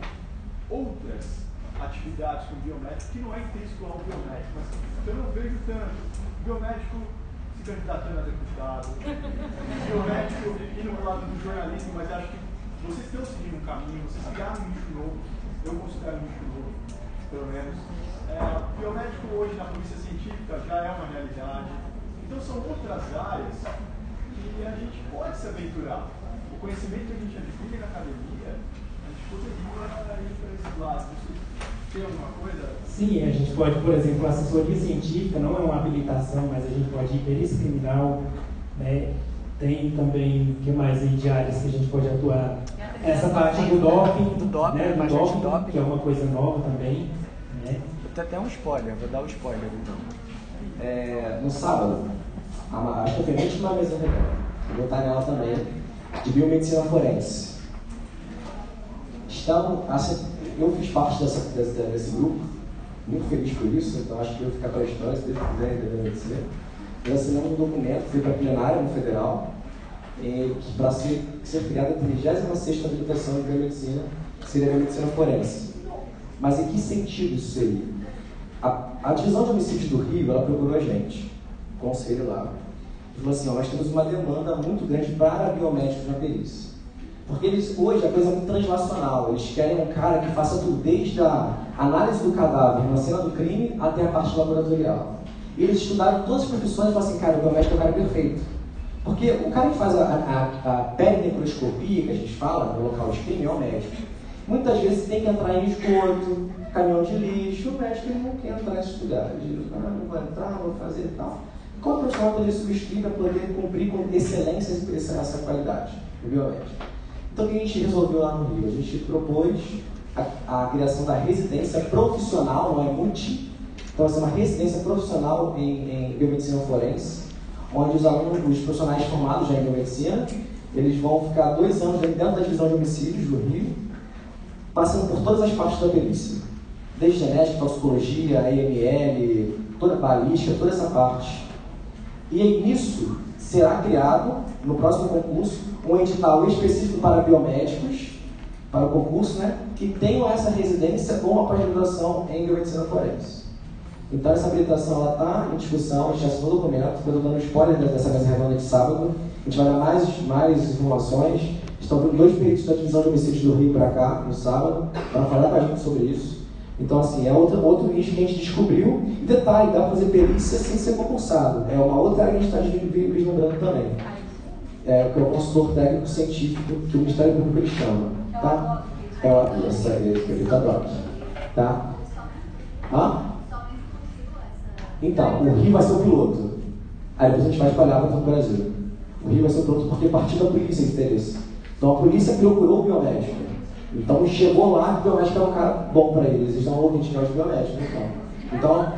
outras atividades com biomédico que não é intrínseco ao biomédico, mas eu não vejo tanto. Biomédico se candidatando a deputado, biomédico indo para o lado do jornalismo, mas acho que vocês estão seguindo um caminho, vocês criaram um nicho novo, eu considero um nicho novo, pelo menos. É, biomédico hoje na polícia científica já é uma realidade Então são outras áreas que a gente pode se aventurar. O conhecimento que a gente adquire na academia, a gente poderia ir para esse lado. Tem alguma coisa? Sim, a gente pode, por exemplo, assessoria científica não é uma habilitação, mas a gente pode ir perícia criminal, né? Tem também, o que mais aí de áreas que a gente pode atuar? Essa parte do doping, do doping, né? do doping, doping. que é uma coisa nova também. Né? Vou ter até um spoiler, vou dar um spoiler então. É, no sábado, a acho que foi a última mesa redonda, vou botar nela também, de biomedicina forense. Assim, eu fiz parte dessa, desse, grupo, muito feliz por isso, então acho que eu vou ficar para a história, se Deus quiser, deve ser. Nós assinamos um documento, foi para a plenária no federal, para ser, ser criada a 36 habilitação de biomedicina, que seria a biomedicina forense. Mas em que sentido isso seria? A, a divisão de homicídios do Rio, ela procurou a gente, conselho lá. Falou assim, ó, nós temos uma demanda muito grande para biomédicos na perícia. Porque eles, hoje a coisa é muito translacional. Eles querem um cara que faça tudo, desde a análise do cadáver na cena do crime até a parte laboratorial. E eles estudaram todas as profissões e falaram assim, cara, o biomédico é o cara perfeito. Porque o cara que faz a, a, a pelinecroscopia, que a gente fala, no local de crime, é o médico. Muitas vezes tem que entrar em esgoto, caminhão de lixo, o médico ele não quer entrar nesses lugares. Ele fala, ah, não vou entrar, vou fazer e tal. Qual profissional poderia substituir para poder cumprir com excelência essa, qualidade? O biomédico. Então o que a gente resolveu lá no Rio? A gente propôs a, a criação da residência profissional, não é multi, então vai ser uma residência profissional em, em biomedicina forense, onde os alunos, os profissionais formados já em biomedicina, eles vão ficar dois anos dentro da divisão de homicídios do Rio, passando por todas as partes da perícia, desde genética, toxicologia, AML, toda a balística, toda essa parte. E nisso será criado, no próximo concurso, um edital específico para biomédicos, para o concurso, né, que tenham essa residência ou uma pós-graduação em biomedicina forense. Então, essa habilitação está em discussão, a gente assinou o documento, estou dando spoiler dessa mesa redonda de sábado, a gente vai dar mais, mais informações. Estão dois peritos da divisão de homicídios do Rio para cá, no sábado, para falar com a gente sobre isso. Então, assim, é outro, outro nicho que a gente descobriu. E detalhe, dá para fazer perícia sem ser concursado. É uma outra área que a gente está vislumbrando também. É, que é o consultor técnico científico que o Ministério Público ele chama. Tá? É o essa ele tá doc. Tá? Hã? Então, o Rio vai ser o piloto. Aí depois a gente vai espalhar para o Brasil. O Rio vai ser o piloto porque partiu da polícia esse interesse. Então a polícia procurou o biomédico. Então chegou lá o biomédico era um cara bom para eles. Eles estão ouvindo de biomédico. Então, então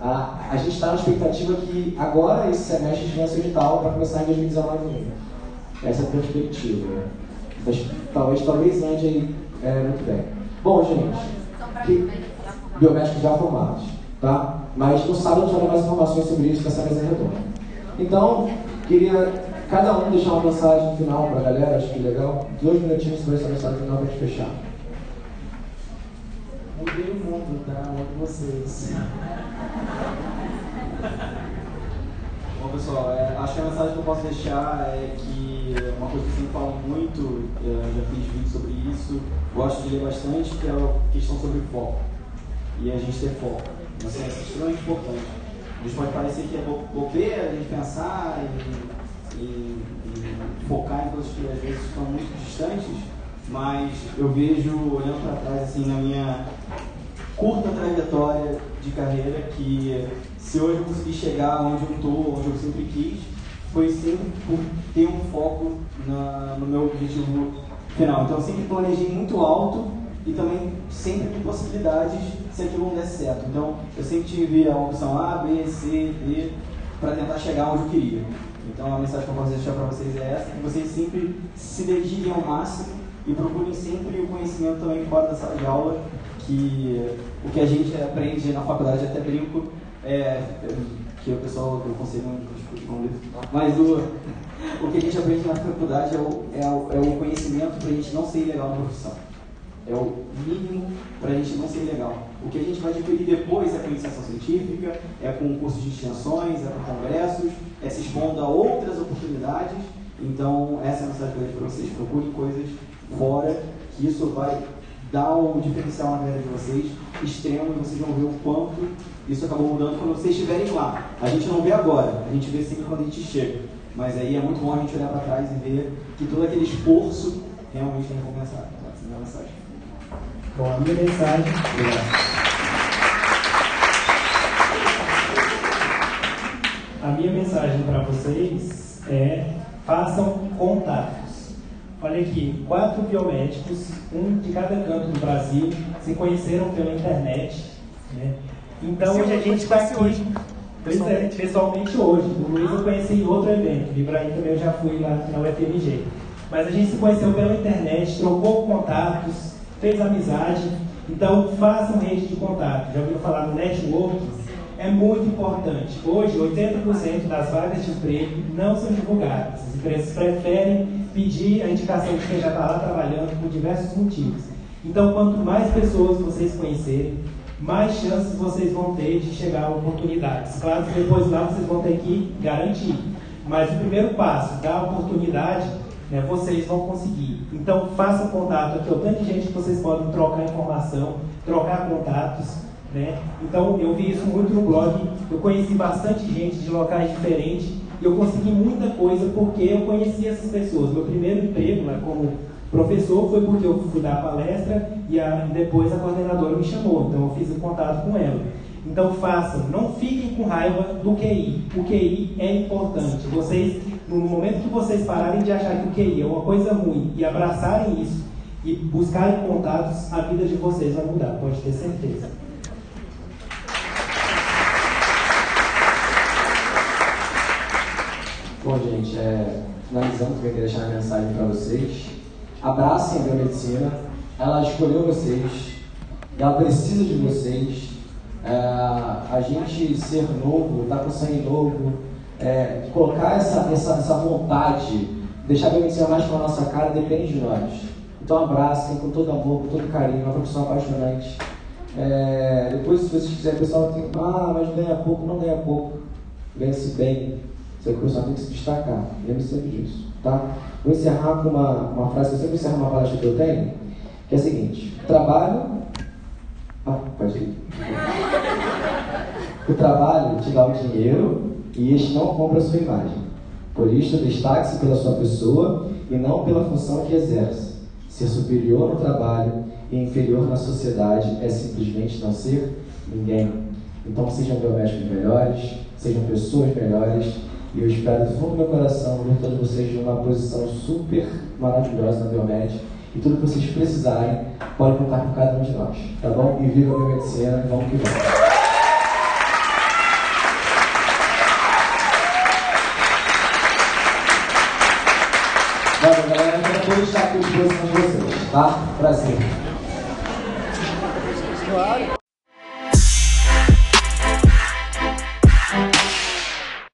a, a gente está na expectativa que agora, esse semestre, gente venha edital para começar em 2019 ainda. Essa é a perspectiva. Mas, talvez, talvez ande aí é, muito bem. Bom, gente, que, biomédicos já formados, tá? Mas no sábado a gente vai mais informações sobre isso nessa mesa redonda. Então, queria cada um deixar uma mensagem final para a galera, acho que legal. Dois minutinhos sobre essa mensagem final para a gente fechar. Mudei o mundo, tá? Amo vocês. Bom, pessoal, é, acho que a mensagem que eu posso deixar é que uma coisa que eu sempre falo muito, é, já fiz vídeo sobre isso, gosto de ler bastante, que é a questão sobre foco. E a gente ter foco. Uma ciência extremamente importante. A gente pode parecer que é bo- bobeira a gente pensar e, e- e focar em coisas que às vezes estão muito distantes, mas eu vejo, olhando para trás, assim, na minha curta trajetória de carreira que se hoje eu conseguir chegar onde eu estou, onde eu sempre quis, foi sempre por ter um foco na- no meu objetivo final. Então eu sempre planejei muito alto e também sempre com possibilidades se aquilo não desse certo. Então eu sempre tive a opção A, B, C, D para tentar chegar onde eu queria. Então a mensagem que eu posso deixar para vocês é essa, que vocês sempre se dediquem ao máximo e procurem sempre o conhecimento também fora da sala de aula, que o que a gente aprende na faculdade, até brinco, é, que o pessoal do conselho não isso, mas o, o que a gente aprende na faculdade é o, é o, é o conhecimento para a gente não ser ilegal na profissão. É o mínimo para a gente não ser ilegal. O que a gente vai adquirir depois é com iniciação científica, é com cursos de extensões, é com congressos, é se expondo a outras oportunidades. Então, essa é a mensagem que eu para vocês. Procurem coisas fora, que isso vai dar um diferencial na carreira de vocês, extremo, e vocês vão ver o quanto isso acabou mudando quando vocês estiverem lá. A gente não vê agora, a gente vê sempre quando a gente chega. Mas aí é muito bom a gente olhar para trás e ver que todo aquele esforço realmente tem recompensado. Essa é a minha mensagem. Bom, a minha mensagem. A minha mensagem para vocês é façam contatos. Olha aqui, quatro biomédicos, um de cada canto do Brasil, se conheceram pela internet. Né? Então hoje a gente está aqui. Hoje. Pessoalmente. É, pessoalmente hoje. O Luiz eu conheci em outro evento. O Ibrahim também eu já fui lá na UFMG. Mas a gente se conheceu pela internet, trocou contatos, fez amizade. Então façam rede de contato. Já ouviu falar no network? é muito importante. Hoje, 80% das vagas de emprego não são divulgadas. As empresas preferem pedir a indicação de quem já está lá trabalhando por diversos motivos. Então, quanto mais pessoas vocês conhecerem, mais chances vocês vão ter de chegar a oportunidades. Claro que depois lá vocês vão ter que garantir. Mas o primeiro passo, dar oportunidade, né, vocês vão conseguir. Então, façam contato aqui, ó, tanta gente que vocês podem trocar informação, trocar contatos. Né? Então eu vi isso muito no blog, eu conheci bastante gente de locais diferentes e eu consegui muita coisa porque eu conheci essas pessoas. Meu primeiro emprego né, como professor foi porque eu fui dar a palestra e, a, depois a coordenadora me chamou, então eu fiz o contato com ela. Então façam, não fiquem com raiva do QI. O QI é importante. Vocês, no momento que vocês pararem de achar que o QI é uma coisa ruim e abraçarem isso e buscarem contatos, a vida de vocês vai mudar, pode ter certeza. Bom, gente, é, finalizando, eu queria deixar uma mensagem para vocês. Abracem a biomedicina, ela escolheu vocês, ela precisa de vocês. É, a gente ser novo, estar tá com sangue novo, é, colocar essa, essa, essa vontade, deixar a biomedicina mais para a nossa cara, depende de nós. Então abracem com todo amor, com todo carinho, uma profissão apaixonante. É, depois, se vocês quiserem, o pessoal tem, ah, mas ganha pouco, não ganha pouco. Ganha-se bem, que o professor tem que se destacar. Lembre sempre disso. Tá? Vou encerrar com uma, uma frase, eu sempre encerro uma palestra que eu tenho, que é a seguinte: trabalho. Ah, pode ir. o trabalho te dá o dinheiro e este não compra a sua imagem. Por isto, destaque-se pela sua pessoa e não pela função que exerce. Ser superior no trabalho e inferior na sociedade é simplesmente não ser ninguém. Então, sejam biomédicos melhores, sejam pessoas melhores e eu espero do fundo do meu coração ver todos vocês numa posição super maravilhosa na Biomed. E tudo que vocês precisarem, podem contar com cada um de nós. Tá bom? E viva a biomedicina vamos que vamos. Valeu, galera. Eu aqui à disposição de vocês, tá? Prazer. Claro.